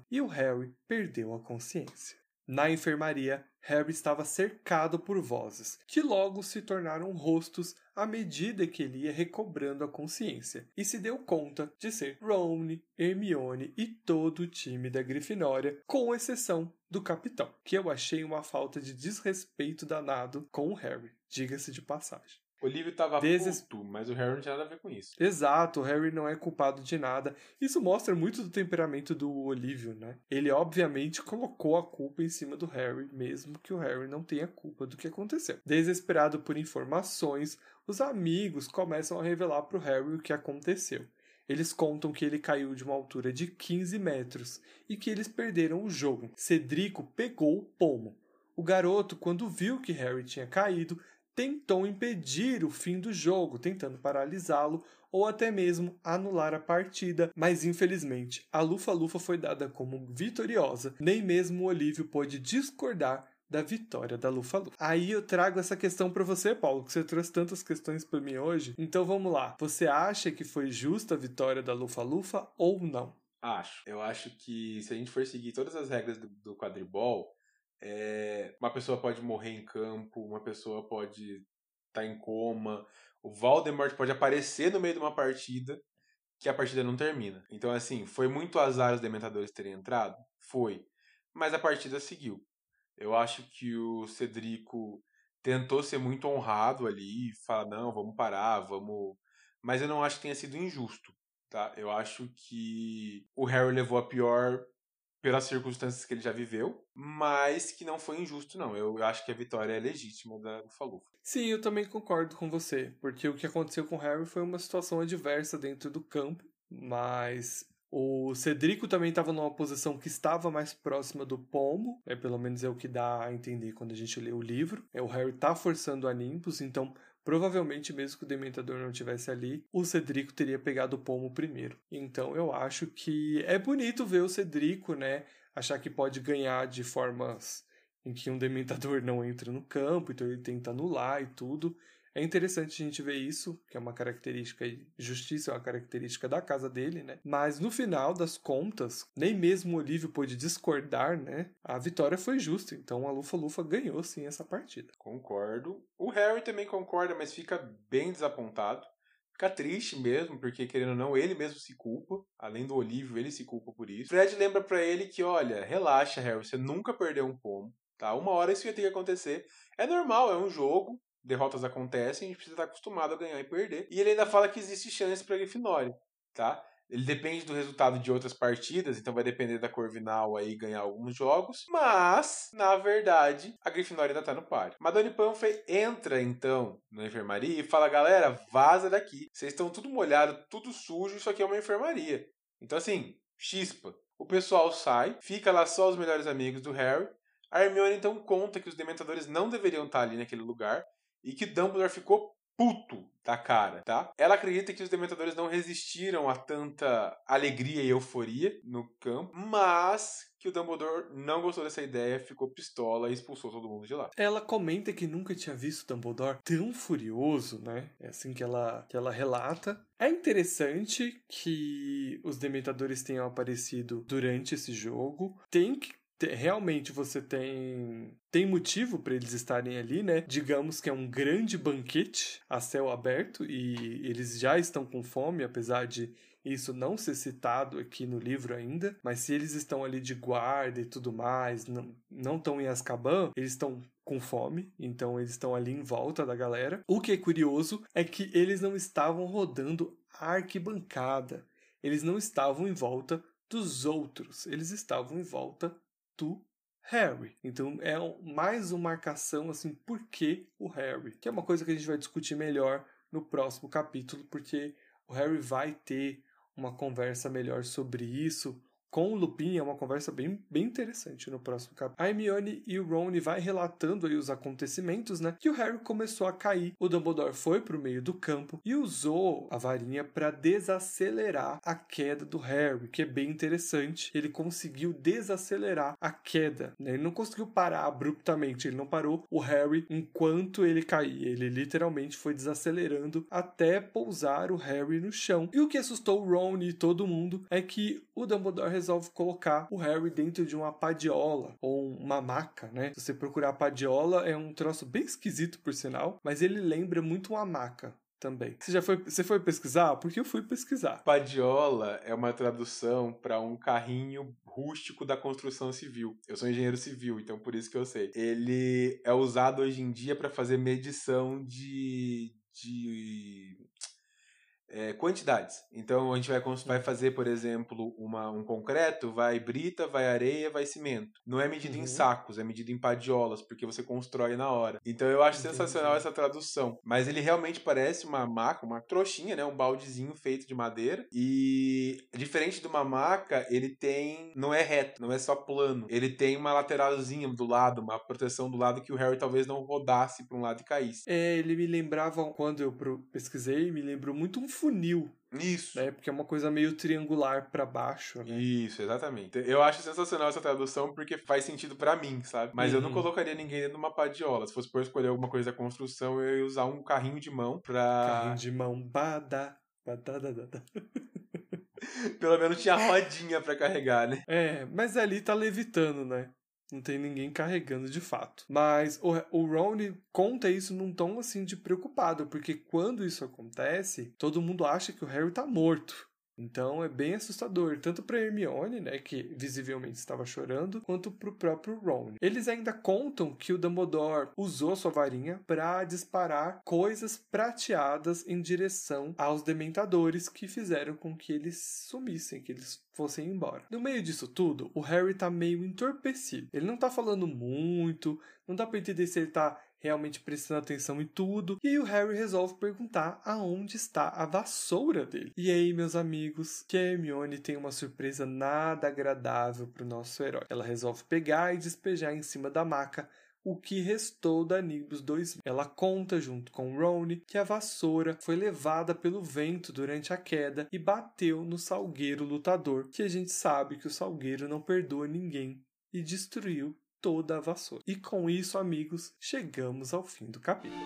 e o Harry perdeu a consciência. Na enfermaria, Harry estava cercado por vozes, que logo se tornaram rostos à medida que ele ia recobrando a consciência, e se deu conta de ser Ron, Hermione e todo o time da Grifinória, com exceção do capitão, que eu achei uma falta de desrespeito danado com o Harry, diga-se de passagem. Olívio tava Deses... puto, mas o Harry não tinha nada a ver com isso. Exato, o Harry não é culpado de nada. Isso mostra muito do temperamento do Olívio, né? Ele obviamente colocou a culpa em cima do Harry, mesmo que o Harry não tenha culpa do que aconteceu. Desesperado por informações, os amigos começam a revelar para o Harry o que aconteceu. Eles contam que ele caiu de uma altura de 15 metros e que eles perderam o jogo. Cedrico pegou o pomo. O garoto, quando viu que Harry tinha caído, tentou impedir o fim do jogo, tentando paralisá-lo ou até mesmo anular a partida, mas infelizmente a Lufa-Lufa foi dada como vitoriosa, nem mesmo o Olívio pôde discordar da vitória da Lufa-Lufa. Aí eu trago essa questão para você, Paulo, que você trouxe tantas questões para mim hoje. Então vamos lá. Você acha que foi justa a vitória da Lufa-Lufa ou não? Acho. Eu acho que se a gente for seguir todas as regras do, do quadribol, é, uma pessoa pode morrer em campo, uma pessoa pode estar tá em coma, o Valdemort pode aparecer no meio de uma partida que a partida não termina. Então, assim, foi muito azar os Dementadores terem entrado? Foi. Mas a partida seguiu. Eu acho que o Cedrico tentou ser muito honrado ali, falar, não, vamos parar, vamos. Mas eu não acho que tenha sido injusto, tá? Eu acho que o Harry levou a pior pelas circunstâncias que ele já viveu, mas que não foi injusto, não. Eu acho que a vitória é legítima da Falufa. Sim, eu também concordo com você, porque o que aconteceu com o Harry foi uma situação adversa dentro do campo, mas o Cedrico também estava numa posição que estava mais próxima do pomo, é pelo menos é o que dá a entender quando a gente lê o livro. É o Harry tá forçando a Nimbus, então Provavelmente, mesmo que o Dementador não tivesse ali, o Cedrico teria pegado o pomo primeiro. Então eu acho que é bonito ver o Cedrico, né? Achar que pode ganhar de formas em que um Dementador não entra no campo, então ele tenta anular e tudo. É interessante a gente ver isso, que é uma característica, justiça é uma característica da casa dele, né? Mas no final das contas, nem mesmo o Olívio pôde discordar, né? A vitória foi justa, então a Lufa-Lufa ganhou sim essa partida. Concordo. O Harry também concorda, mas fica bem desapontado. Fica triste mesmo, porque querendo ou não, ele mesmo se culpa. Além do Olívio, ele se culpa por isso. Fred lembra para ele que, olha, relaxa, Harry, você nunca perdeu um pomo, tá? Uma hora isso ia ter que acontecer. É normal, é um jogo, derrotas acontecem, a gente precisa estar acostumado a ganhar e perder. E ele ainda fala que existe chance para Grifinória, tá? Ele depende do resultado de outras partidas, então vai depender da Corvinal aí ganhar alguns jogos. Mas, na verdade, a Grifinória ainda tá no páreo. Madame Pomfrey entra então na enfermaria e fala: galera, vaza daqui. Vocês estão tudo molhado, tudo sujo, isso aqui é uma enfermaria. Então, assim, chispa. O pessoal sai, fica lá só os melhores amigos do Harry. A Hermione então conta que os dementadores não deveriam estar ali naquele lugar e que Dumbledore ficou puto da cara, tá? Ela acredita que os dementadores não resistiram a tanta alegria e euforia no campo, mas que o Dumbledore não gostou dessa ideia, ficou pistola e expulsou todo mundo de lá. Ela comenta que nunca tinha visto o Dumbledore tão furioso, né? É assim que ela, que ela relata. É interessante que os dementadores tenham aparecido durante esse jogo. Tem que realmente você tem tem motivo para eles estarem ali, né? Digamos que é um grande banquete a céu aberto e eles já estão com fome, apesar de isso não ser citado aqui no livro ainda, mas se eles estão ali de guarda e tudo mais, não, não estão em Azkaban, eles estão com fome, então eles estão ali em volta da galera. O que é curioso é que eles não estavam rodando arquibancada, eles não estavam em volta dos outros, eles estavam em volta do Harry. Então é mais uma marcação assim, por que o Harry? Que é uma coisa que a gente vai discutir melhor no próximo capítulo, porque o Harry vai ter uma conversa melhor sobre isso com o Lupin é uma conversa bem, bem interessante no próximo capítulo. A Hermione e o Ron vai relatando aí os acontecimentos, né? Que o Harry começou a cair, o Dumbledore foi pro meio do campo e usou a varinha para desacelerar a queda do Harry, que é bem interessante. Ele conseguiu desacelerar a queda, né? Ele não conseguiu parar abruptamente, ele não parou o Harry enquanto ele caía. Ele literalmente foi desacelerando até pousar o Harry no chão. E o que assustou o Ron e todo mundo é que o Dumbledore resolve colocar o Harry dentro de uma padiola ou uma maca, né? Se você procurar padiola, é um troço bem esquisito, por sinal, mas ele lembra muito uma maca também. Você já foi, você foi pesquisar? Porque eu fui pesquisar. Padiola é uma tradução para um carrinho rústico da construção civil. Eu sou engenheiro civil, então por isso que eu sei. Ele é usado hoje em dia para fazer medição de de é, quantidades. Então a gente vai, vai fazer, por exemplo, uma, um concreto, vai brita, vai areia, vai cimento. Não é medido uhum. em sacos, é medido em padiolas, porque você constrói na hora. Então eu acho Entendi. sensacional essa tradução. Mas ele realmente parece uma maca, uma trouxinha, né? Um baldezinho feito de madeira. E diferente de uma maca, ele tem. Não é reto, não é só plano. Ele tem uma lateralzinha do lado, uma proteção do lado que o Harry talvez não rodasse para um lado e caísse. É, ele me lembrava, quando eu pesquisei, me lembrou muito um funil. Isso. Né? Porque é uma coisa meio triangular para baixo. Né? Isso, exatamente. Eu acho sensacional essa tradução porque faz sentido para mim, sabe? Mas uhum. eu não uhum. colocaria ninguém dentro de uma padiola. Se fosse por escolher alguma coisa da construção, eu ia usar um carrinho de mão pra. Carrinho de mão, bada, badadada. Pelo menos tinha rodinha para carregar, né? É, mas ali tá levitando, né? Não tem ninguém carregando de fato. Mas o, o Ron conta isso num tom assim de preocupado, porque quando isso acontece, todo mundo acha que o Harry tá morto. Então é bem assustador, tanto para Hermione, né, que visivelmente estava chorando, quanto para o próprio Ron. Eles ainda contam que o Dumbledore usou sua varinha para disparar coisas prateadas em direção aos dementadores que fizeram com que eles sumissem, que eles fossem embora. No meio disso tudo, o Harry tá meio entorpecido. Ele não tá falando muito, não dá para entender se ele tá realmente prestando atenção em tudo. E aí o Harry resolve perguntar aonde está a vassoura dele. E aí, meus amigos, que a Hermione tem uma surpresa nada agradável para o nosso herói. Ela resolve pegar e despejar em cima da maca o que restou da Nimbus 2000. Ela conta, junto com Ron, que a vassoura foi levada pelo vento durante a queda e bateu no salgueiro lutador, que a gente sabe que o salgueiro não perdoa ninguém, e destruiu toda a vassoura. E com isso, amigos, chegamos ao fim do capítulo.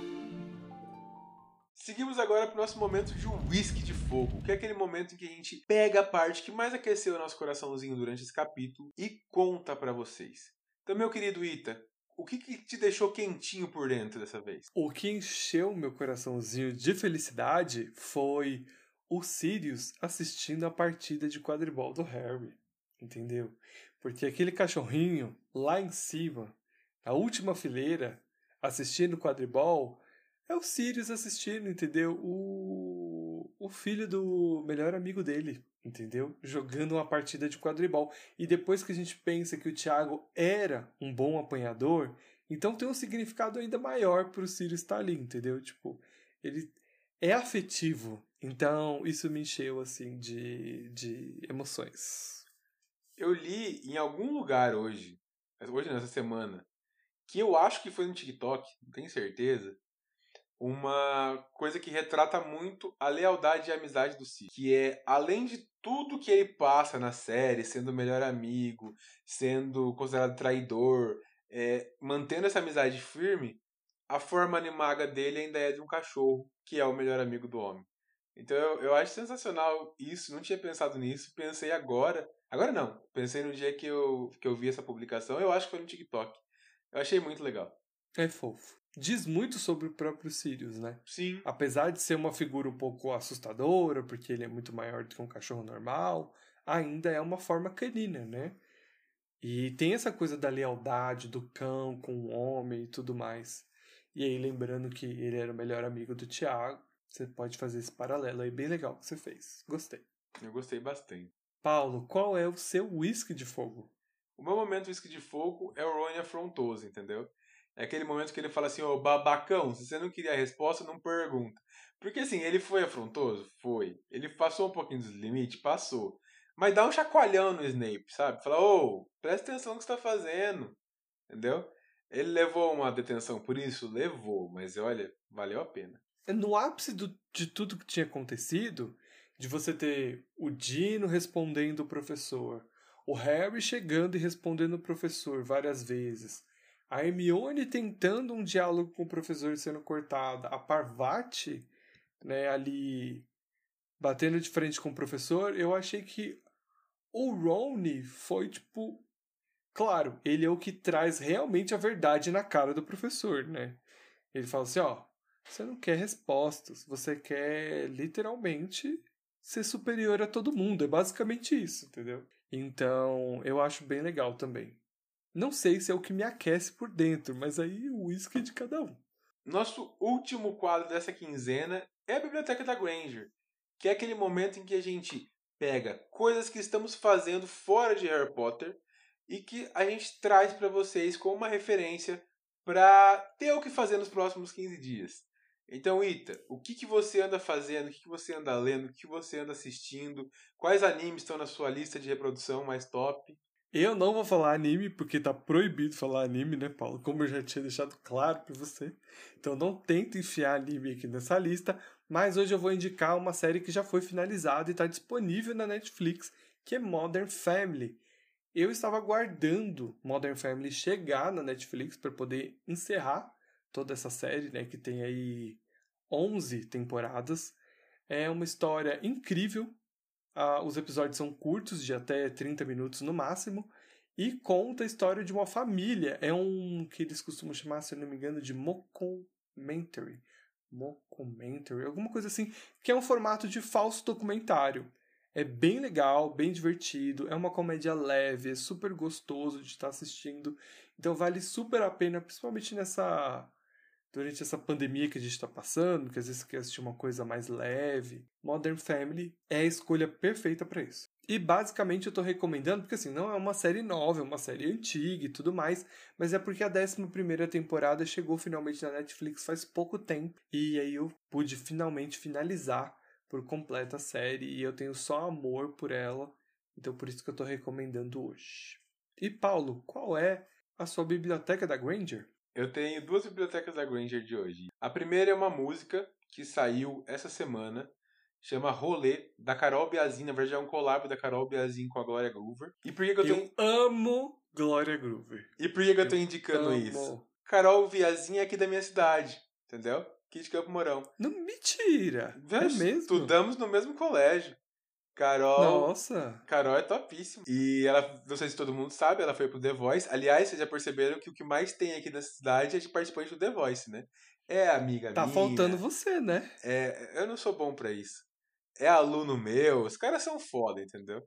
Seguimos agora para o nosso momento de whisky de fogo, que é aquele momento em que a gente pega a parte que mais aqueceu o nosso coraçãozinho durante esse capítulo e conta para vocês. Então, meu querido Ita, o que, que te deixou quentinho por dentro dessa vez? O que encheu meu coraçãozinho de felicidade foi o Sirius assistindo a partida de quadribol do Harry. Entendeu? Porque aquele cachorrinho lá em cima, a última fileira, assistindo quadribol, é o Sirius assistindo, entendeu? O, o filho do melhor amigo dele, entendeu? Jogando uma partida de quadribol. E depois que a gente pensa que o Thiago era um bom apanhador, então tem um significado ainda maior pro Sirius estar ali, entendeu? Tipo, ele é afetivo. Então, isso me encheu, assim, de, de emoções. Eu li em algum lugar hoje, hoje nessa semana, que eu acho que foi no TikTok, não tenho certeza, uma coisa que retrata muito a lealdade e a amizade do Cid. Que é, além de tudo que ele passa na série, sendo o melhor amigo, sendo considerado traidor, é, mantendo essa amizade firme, a forma animaga dele ainda é de um cachorro, que é o melhor amigo do homem. Então eu, eu acho sensacional isso, não tinha pensado nisso, pensei agora. Agora não, pensei no dia que eu, que eu vi essa publicação, eu acho que foi no TikTok. Eu achei muito legal. É fofo diz muito sobre o próprio Sirius, né? Sim. Apesar de ser uma figura um pouco assustadora, porque ele é muito maior do que um cachorro normal, ainda é uma forma canina, né? E tem essa coisa da lealdade do cão com o homem e tudo mais. E aí, lembrando que ele era o melhor amigo do Tiago, você pode fazer esse paralelo aí, bem legal que você fez. Gostei. Eu gostei bastante. Paulo, qual é o seu whisky de fogo? O meu momento whisky de fogo é o Rony afrontoso, entendeu? É aquele momento que ele fala assim, ô oh, babacão, se você não queria a resposta, não pergunta. Porque assim, ele foi afrontoso? Foi. Ele passou um pouquinho dos limites? Passou. Mas dá um chacoalhão no Snape, sabe? Fala, ô, oh, presta atenção no que você tá fazendo. Entendeu? Ele levou uma detenção por isso? Levou, mas olha, valeu a pena. No ápice do, de tudo que tinha acontecido, de você ter o Dino respondendo o professor, o Harry chegando e respondendo o professor várias vezes, a Hermione tentando um diálogo com o professor sendo cortada, a Parvati, né, ali batendo de frente com o professor, eu achei que o Ron foi tipo, claro, ele é o que traz realmente a verdade na cara do professor, né? Ele fala assim, ó, você não quer respostas, você quer literalmente ser superior a todo mundo, é basicamente isso, entendeu? Então, eu acho bem legal também. Não sei se é o que me aquece por dentro, mas aí o uísque é de cada um. Nosso último quadro dessa quinzena é a Biblioteca da Granger, que é aquele momento em que a gente pega coisas que estamos fazendo fora de Harry Potter e que a gente traz para vocês como uma referência para ter o que fazer nos próximos 15 dias. Então, Ita, o que, que você anda fazendo? O que, que você anda lendo? O que você anda assistindo? Quais animes estão na sua lista de reprodução mais top? Eu não vou falar anime, porque tá proibido falar anime, né, Paulo? Como eu já tinha deixado claro para você. Então não tento enfiar anime aqui nessa lista, mas hoje eu vou indicar uma série que já foi finalizada e está disponível na Netflix, que é Modern Family. Eu estava aguardando Modern Family chegar na Netflix para poder encerrar toda essa série, né, que tem aí 11 temporadas. É uma história incrível, Uh, os episódios são curtos, de até 30 minutos no máximo, e conta a história de uma família. É um que eles costumam chamar, se eu não me engano, de mockumentary. Mockumentary, alguma coisa assim, que é um formato de falso documentário. É bem legal, bem divertido, é uma comédia leve, é super gostoso de estar assistindo. Então vale super a pena, principalmente nessa durante essa pandemia que a gente está passando, que às vezes quer assistir uma coisa mais leve, Modern Family é a escolha perfeita para isso. E basicamente eu estou recomendando, porque assim, não é uma série nova, é uma série antiga e tudo mais, mas é porque a 11 temporada chegou finalmente na Netflix faz pouco tempo, e aí eu pude finalmente finalizar por completa a série, e eu tenho só amor por ela, então por isso que eu estou recomendando hoje. E Paulo, qual é a sua biblioteca da Granger? Eu tenho duas bibliotecas da Granger de hoje. A primeira é uma música que saiu essa semana, chama Rolê, da Carol Biazin. Na verdade, é um collab da Carol Biazin com a Glória Groover. E por que, que eu, eu tô... amo Glória Groover. E por que, que eu tô indicando eu isso? Carol Biazin é aqui da minha cidade, entendeu? aqui de Campo Mourão. Não, mentira! Veja, é mesmo? Estudamos no mesmo colégio. Carol. Nossa! Carol é topíssima. E ela, não sei se todo mundo sabe, ela foi pro The Voice. Aliás, vocês já perceberam que o que mais tem aqui nessa cidade é de participante do The Voice, né? É amiga Tá minha. faltando você, né? É, eu não sou bom pra isso. É aluno meu, os caras são foda, entendeu?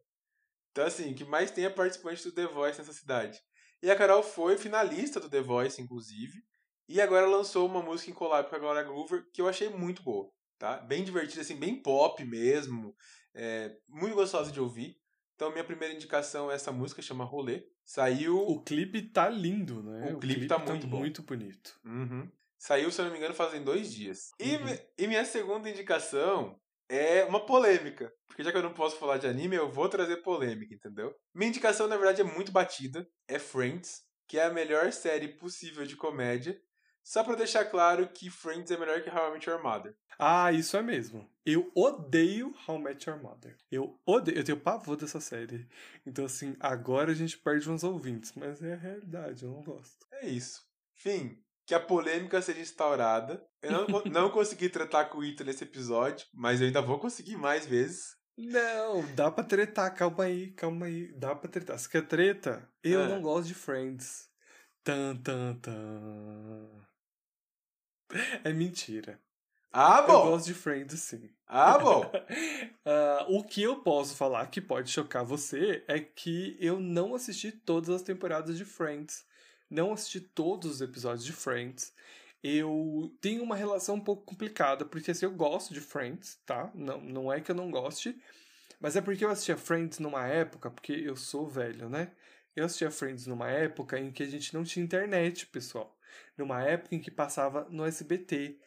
Então, assim, o que mais tem é participante do The Voice nessa cidade. E a Carol foi finalista do The Voice, inclusive. E agora lançou uma música em collab com a Gloria Groover que eu achei muito boa, tá? Bem divertida, assim, bem pop mesmo. É, muito gostosa de ouvir. Então, minha primeira indicação é essa música, chama Rolê. Saiu. O clipe tá lindo, né? O clipe tá muito bom. muito bonito. Uhum. Saiu, se eu não me engano, fazem dois dias. E, Uhum. e minha segunda indicação é uma polêmica. Porque já que eu não posso falar de anime, eu vou trazer polêmica, entendeu? Minha indicação, na verdade, é muito batida. É Friends, que é a melhor série possível de comédia. Só pra deixar claro que Friends é melhor que How I Met Your Mother. Ah, isso é mesmo. Eu odeio How I Met Your Mother. Eu odeio, eu tenho pavor dessa série. Então, assim, agora a gente perde uns ouvintes, mas é a realidade, eu não gosto. É isso. Fim. Que a polêmica seja instaurada. Eu não, não consegui tratar com o Ito nesse episódio, mas eu ainda vou conseguir mais vezes. Não, dá pra tretar, calma aí, calma aí. Dá pra tretar. Se quer treta, eu É. não gosto de Friends. Tan, tan, tan. É mentira. Ah, Eu bom! gosto de Friends, sim. Ah, bom! Ah, o que eu posso falar que pode chocar você é que eu não assisti todas as temporadas de Friends. Não assisti todos os episódios de Friends. Eu tenho uma relação um pouco complicada, porque assim, eu gosto de Friends, tá? Não, não é que eu não goste, mas é porque eu assistia Friends numa época, porque eu sou velho, né? Eu assistia Friends numa época em que a gente não tinha internet, pessoal. Numa época em que passava no SBT.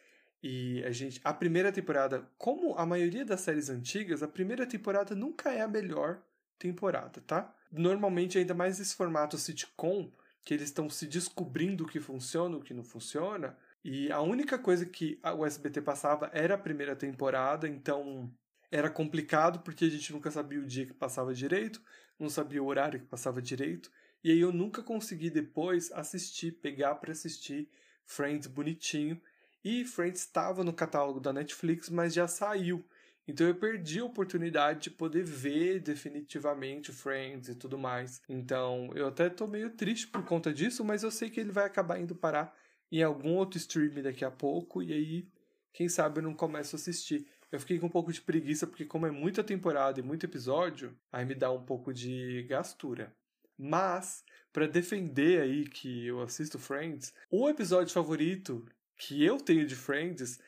E a gente. A primeira temporada, como a maioria das séries antigas, a primeira temporada nunca é a melhor temporada, tá? Normalmente, ainda mais nesse formato sitcom, que eles estão se descobrindo o que funciona, o que não funciona. E a única coisa que o SBT passava era a primeira temporada, então era complicado porque a gente nunca sabia o dia que passava direito, não sabia o horário que passava direito. E aí eu nunca consegui depois assistir, pegar pra assistir Friends bonitinho. E Friends estava no catálogo da Netflix, mas já saiu. Então eu perdi a oportunidade de poder ver definitivamente Friends e tudo mais. Então eu até tô meio triste por conta disso, mas eu sei que ele vai acabar indo parar em algum outro stream daqui a pouco, e aí, quem sabe eu não começo a assistir. Eu fiquei com um pouco de preguiça, porque como é muita temporada e muito episódio, aí me dá um pouco de gastura. Mas, para defender aí que eu assisto Friends, o episódio favorito que eu tenho de Friends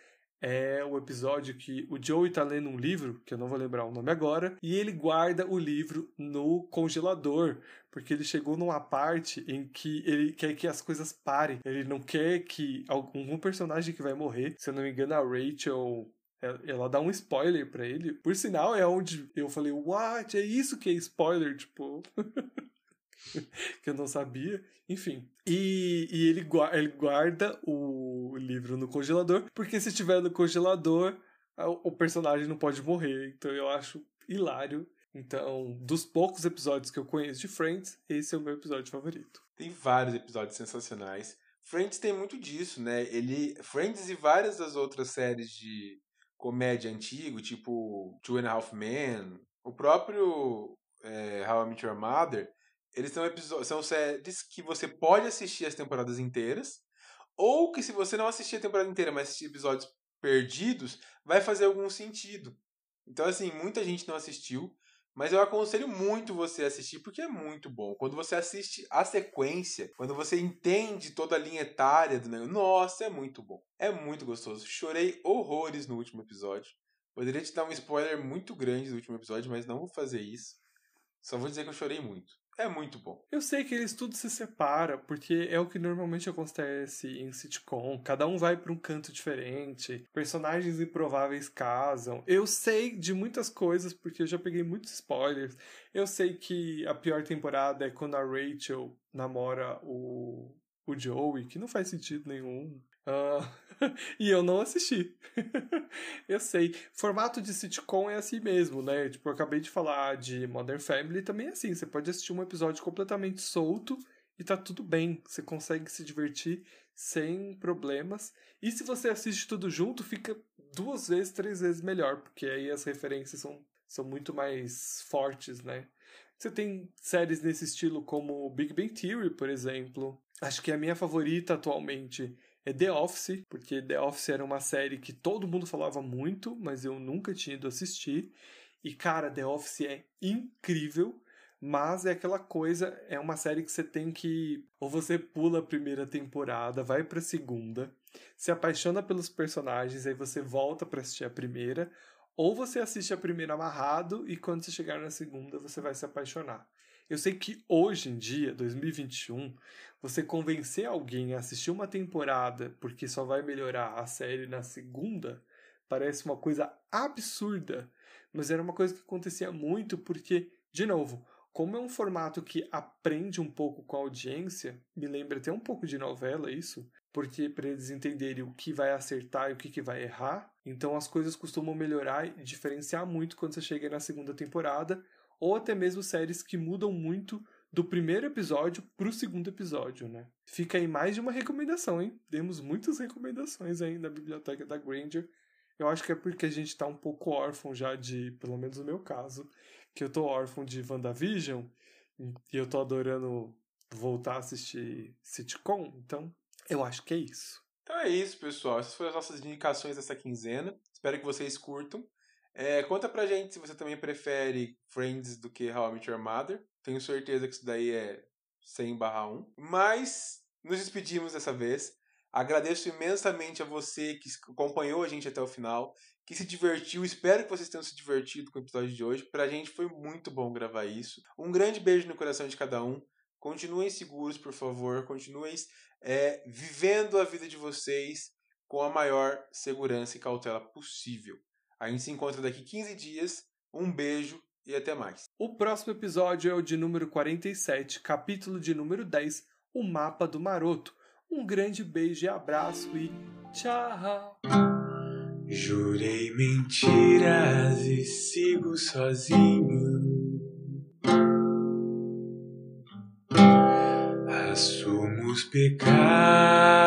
é o episódio que o Joey tá lendo um livro, que eu não vou lembrar o nome agora, e ele guarda o livro no congelador, porque ele chegou numa parte em que ele quer que as coisas parem. Ele não quer que algum personagem que vai morrer, se eu não me engano, a Rachel ela- dá um spoiler pra ele. Por sinal, é onde eu falei, what? É isso que é spoiler? Tipo. que eu não sabia. Enfim. E, e ele, gua- ele guarda o livro no congelador, porque se tiver no congelador, a- o personagem não pode morrer. Então eu acho hilário. Então, dos poucos episódios que eu conheço de Friends, esse é o meu episódio favorito. Tem vários episódios sensacionais. Friends tem muito disso, né? Ele, Friends e várias das outras séries de comédia antigo, tipo Two and a Half Men, o próprio é, How I Met Your Mother, eles são, episo- são séries que você pode assistir as temporadas inteiras, ou que se você não assistir a temporada inteira, mas assistir episódios perdidos, vai fazer algum sentido. Então, assim, muita gente não assistiu, mas eu aconselho muito você assistir porque é muito bom. Quando você assiste a sequência, quando você entende toda a linha etária do negócio, nossa, é muito bom. É muito gostoso. Chorei horrores no último episódio. Poderia te dar um spoiler muito grande do último episódio, mas não vou fazer isso. Só vou dizer que eu chorei muito. É muito bom. Eu sei que eles tudo se separa, porque é o que normalmente acontece em sitcom. Cada um vai para um canto diferente, personagens improváveis casam. Eu sei de muitas coisas, porque eu já peguei muitos spoilers. Eu sei que a pior temporada é quando a Rachel namora o, o Joey, que não faz sentido nenhum. Ah, e eu não assisti. eu sei. Formato de sitcom é assim mesmo, né? Tipo, eu acabei de falar de Modern Family também é assim. Você pode assistir um episódio completamente solto e tá tudo bem. Você consegue se divertir sem problemas. E se você assiste tudo junto, fica duas vezes, três vezes melhor, porque aí as referências são, são muito mais fortes, né? Você tem séries nesse estilo como Big Bang Theory, por exemplo. Acho que a minha favorita atualmente é The Office, porque The Office era uma série que todo mundo falava muito, mas eu nunca tinha ido assistir. E cara, The Office é incrível, mas é aquela coisa, é uma série que você tem que ou você pula a primeira temporada, vai para a segunda, se apaixona pelos personagens, aí você volta para assistir a primeira, ou você assiste a primeira amarrado e quando você chegar na segunda você vai se apaixonar. Eu sei que hoje em dia, 2021, você convencer alguém a assistir uma temporada porque só vai melhorar a série na segunda parece uma coisa absurda. Mas era uma coisa que acontecia muito porque, de novo, como é um formato que aprende um pouco com a audiência, me lembra até um pouco de novela isso, porque para eles entenderem o que vai acertar e o que, que vai errar, então as coisas costumam melhorar e diferenciar muito quando você chega na segunda temporada, ou até mesmo séries que mudam muito do primeiro episódio pro segundo episódio, né? Fica aí mais de uma recomendação, hein? Temos muitas recomendações aí na biblioteca da Granger. Eu acho que é porque a gente tá um pouco órfão já de, pelo menos no meu caso, que eu tô órfão de WandaVision e eu tô adorando voltar a assistir sitcom, então eu acho que é isso. Então é isso, pessoal. Essas foram as nossas indicações dessa quinzena. Espero que vocês curtam. É, conta pra gente se você também prefere Friends do que How I Met Your Mother. Tenho certeza que isso daí é 100 barra 1. Mas nos despedimos dessa vez. Agradeço imensamente a você que acompanhou a gente até o final, que se divertiu. Espero que vocês tenham se divertido com o episódio de hoje. Pra gente foi muito bom gravar isso. Um grande beijo no coração de cada um. Continuem seguros, por favor. Continuem é, vivendo a vida de vocês com a maior segurança e cautela possível. A gente se encontra daqui 15 dias. Um beijo e até mais. O próximo episódio é o de número 47, capítulo de número 10, O Mapa do Maroto. Um grande beijo e abraço e tchau! Jurei mentiras e sigo sozinho. Assumo os pecados